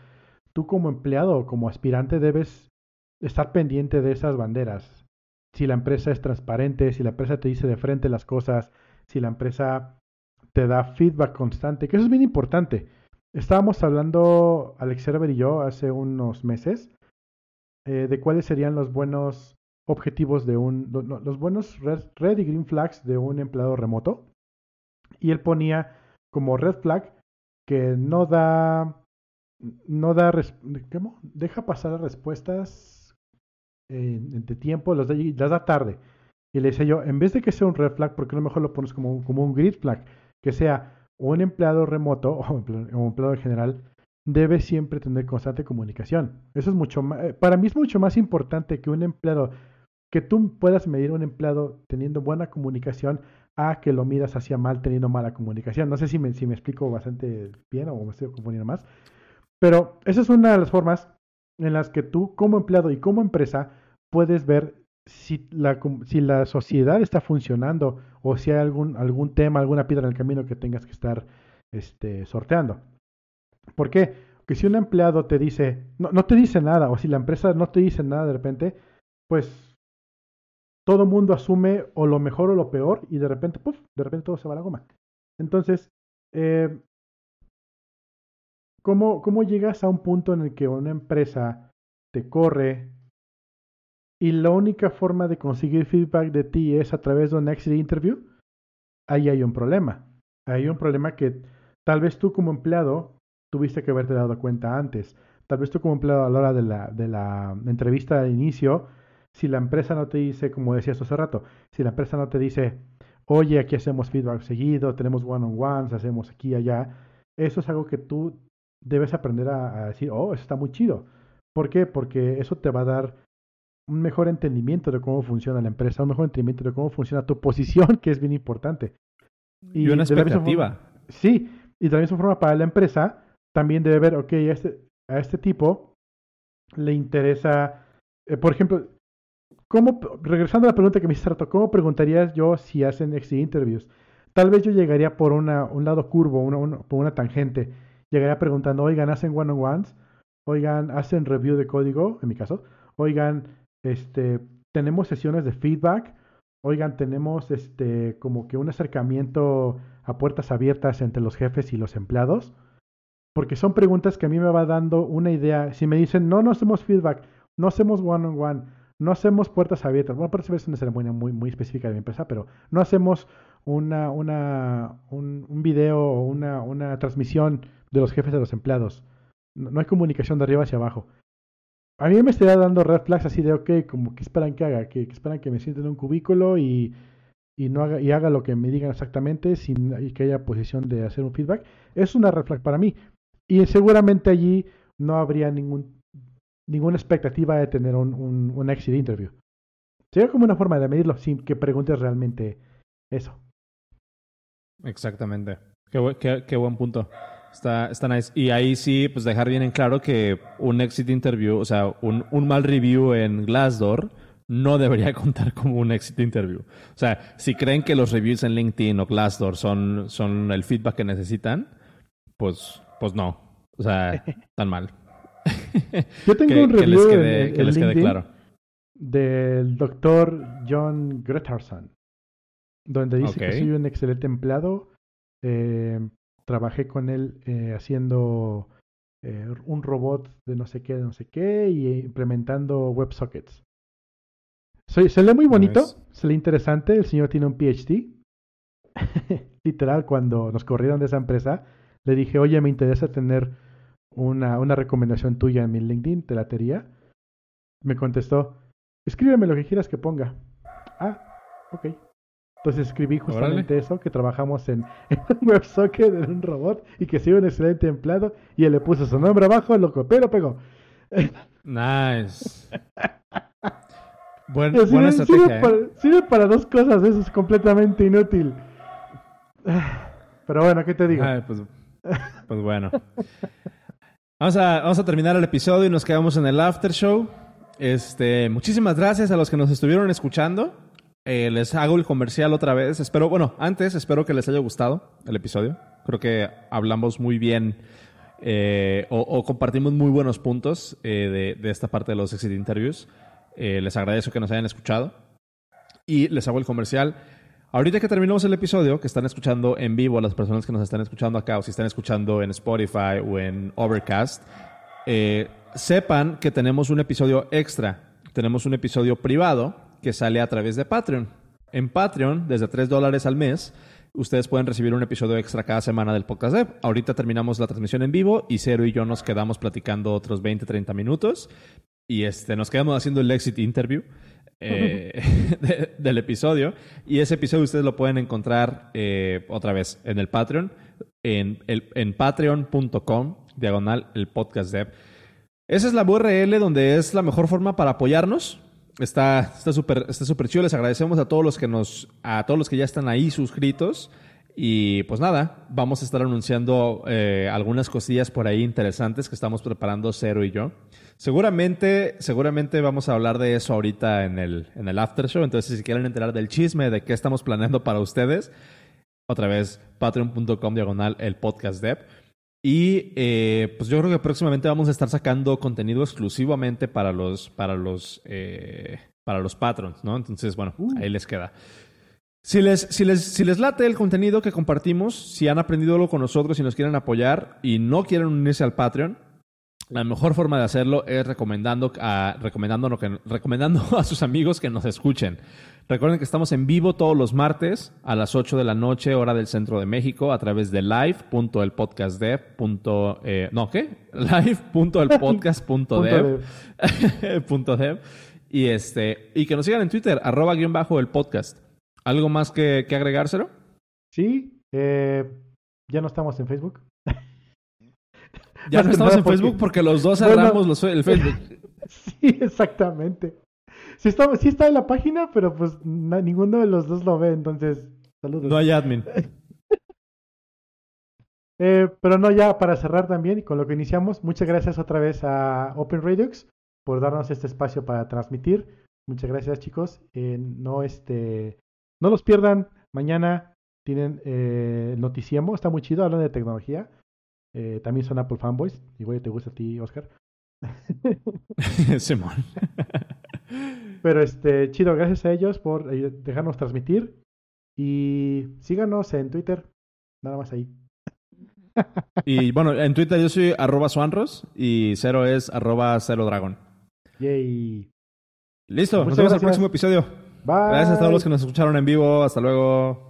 tú como empleado o como aspirante debes estar pendiente de esas banderas. Si la empresa es transparente, si la empresa te dice de frente las cosas, si la empresa te da feedback constante, que eso es bien importante. Estábamos hablando, Alex Server y yo, hace unos meses, eh, de cuáles serían los buenos objetivos de un, los buenos red, y green flags de un empleado remoto. Y él ponía como red flag que no da, no da, ¿cómo? Deja pasar las respuestas en, tiempo, las da, tarde. Y le decía yo, en vez de que sea un red flag, ¿por qué no mejor lo pones como, como un grid flag? Que sea un empleado remoto o un empleado general debe siempre tener constante comunicación. Eso es mucho eh, para mí es mucho más importante que un empleado, que tú puedas medir un empleado teniendo buena comunicación a que lo miras hacia mal teniendo mala comunicación. No sé si me, si me explico bastante bien o me estoy componiendo más. Pero esa es una de las formas en las que tú como empleado y como empresa puedes ver si la, si la sociedad está funcionando o si hay algún, algún tema, alguna piedra en el camino que tengas que estar este, sorteando. ¿Por qué? Porque si un empleado te dice, no, no te dice nada, o si la empresa no te dice nada de repente, pues todo mundo asume o lo mejor o lo peor y de repente, puff, de repente todo se va a la goma. Entonces, eh, ¿Cómo, ¿Cómo llegas a un punto en el que una empresa te corre y la única forma de conseguir feedback de ti es a través de un exit interview? Ahí hay un problema. Hay un problema que tal vez tú como empleado tuviste que haberte dado cuenta antes. Tal vez tú como empleado a la hora de la, de la entrevista de inicio, si la empresa no te dice, como decías hace rato, si la empresa no te dice, oye, aquí hacemos feedback seguido, tenemos one-on-ones, hacemos aquí y allá, eso es algo que tú debes aprender a, decir, oh, eso está muy chido. ¿Por qué? Porque eso te va a dar un mejor entendimiento de cómo funciona la empresa, un mejor entendimiento de cómo funciona tu posición, que es bien importante. Y, una expectativa. sí, y de la misma forma para la empresa, también debe ver, ok, a este, a este tipo le interesa, eh, por ejemplo, ¿cómo, regresando a la pregunta que me hiciste rato, ¿cómo preguntarías yo si hacen exit interviews? Tal vez yo llegaría por una, un lado curvo, una, por una tangente llegaría preguntando, oigan, ¿hacen one-on-ones? Oigan, ¿hacen review de código? En mi caso. Oigan, este, tenemos sesiones de feedback. Oigan, tenemos este, como que un acercamiento a puertas abiertas entre los jefes y los empleados. Porque son preguntas que a mí me va dando una idea. Si me dicen, no, no hacemos feedback, no hacemos one-on-one, no hacemos puertas abiertas. Bueno, puertas abiertas es una ceremonia muy, muy específica de mi empresa, pero no hacemos una, una, un, video o una, una transmisión de los jefes de los empleados. No, hay comunicación de arriba hacia abajo. A mí me estaría dando red flags así de, ok, como que esperan que haga, que, esperan que me sienten en un cubículo y y no haga, y haga lo que me digan exactamente sin y que haya posición de hacer un feedback, es una red flag para mí. Y seguramente allí no habría ningún, ninguna expectativa de tener un, un, un exit interview. Sería como una forma de medirlo sin que preguntes realmente eso. Exactamente. Qué, qué, buen punto. Está, está nice. Y ahí sí, pues dejar bien en claro que un exit interview, o sea, un, un mal review en Glassdoor no debería contar como un exit interview. O sea, si creen que los reviews en LinkedIn o Glassdoor son, son el feedback que necesitan, pues, pues no. O sea, tan mal. Yo tengo un review que les quede, claro. del doctor John Gretarson, donde dice que soy un excelente empleado. Eh, trabajé con él eh, haciendo eh, un robot de no sé qué, de no sé qué, y implementando WebSockets. Se, lee muy bonito, se lee interesante. El señor tiene un PhD. Literal, cuando nos corrieron de esa empresa, le dije, oye, me interesa tener una, una recomendación tuya en mi LinkedIn, ¿te la tería? Me contestó, escríbeme lo que quieras que ponga. Ah, ok. Entonces escribí justamente eso, que trabajamos en, un WebSocket, en un robot, y que soy un excelente empleado, y él le puso su nombre abajo, lo copió lo pegó. Nice. buena estrategia. ¿eh? Sirve, para, dos cosas, eso es completamente inútil. Pero bueno, ¿qué te digo? pues, pues, bueno. Vamos a, vamos a terminar el episodio y nos quedamos en el after show. Este, muchísimas gracias a los que nos estuvieron escuchando. Eh, les hago el comercial otra vez. Espero, bueno, antes espero que les haya gustado el episodio. Creo que hablamos muy bien eh, o, compartimos muy buenos puntos de, de, esta parte de los exit interviews. Eh, les agradezco que nos hayan escuchado. Y les hago el comercial. Ahorita que terminamos el episodio, que están escuchando en vivo, las personas que nos están escuchando acá, o si están escuchando en Spotify o en Overcast, eh, sepan que tenemos un episodio extra. Tenemos un episodio privado que sale a través de Patreon. En Patreon, desde 3 dólares al mes, ustedes pueden recibir un episodio extra cada semana del podcast Dev. Ahorita terminamos la transmisión en vivo y Cero y yo nos quedamos platicando otros 20, 30 minutos y este, nos quedamos haciendo el exit interview eh, del episodio. Y ese episodio ustedes lo pueden encontrar eh, otra vez en el Patreon, en, el, en patreon.com, diagonal el podcast dev. Esa es la URL donde es la mejor forma para apoyarnos. Está súper está super chido. Les agradecemos a todos los que nos, a todos los que ya están ahí suscritos. Y pues nada, vamos a estar anunciando eh, algunas cosillas por ahí interesantes que estamos preparando Cero y yo. Seguramente, seguramente vamos a hablar de eso ahorita en el, en el after show. Entonces, si quieren enterar del chisme de qué estamos planeando para ustedes, otra vez, patreon.com diagonal el podcast dev. Y eh, pues yo creo que próximamente vamos a estar sacando contenido exclusivamente para los, para los, eh, para los patrons, ¿no? Entonces, bueno, uh. ahí les queda. Si les, si, les, si les late el contenido que compartimos, si han aprendido algo con nosotros y nos quieren apoyar y no quieren unirse al Patreon, la mejor forma de hacerlo es recomendando a, recomendando, a sus amigos que nos escuchen. Recuerden que estamos en vivo todos los martes a las 8 de la noche, hora del centro de México, a través de live.elpodcastdev. Eh, no, ¿qué? live.elpodcast.dev. y, este, y que nos sigan en Twitter, arroba guion bajo el podcast. ¿Algo más que, que agregárselo? Sí, eh, ya no estamos en Facebook. Ya no estamos en Facebook porque los dos cerramos el Facebook. sí, exactamente. Sí está, sí está en la página, pero pues ninguno de los dos lo ve, entonces saludos. No hay admin. eh, pero no, ya para cerrar también, con lo que iniciamos, muchas gracias otra vez a Open Radiox por darnos este espacio para transmitir. Muchas gracias, chicos. Eh, no, este, no los pierdan. Mañana tienen eh, Noticiemo, está muy chido, hablan de tecnología. Eh, también son Apple fanboys. Igual te gusta a ti, Oscar. Simón. Pero este, chido, gracias a ellos por eh, dejarnos transmitir. Y síganos en Twitter. Nada más ahí. y bueno, en Twitter yo soy arroba suanros y cero es arroba cero dragón. Yay. Listo, nos vemos en el próximo episodio. Gracias a todos los que nos escucharon en vivo. Hasta luego.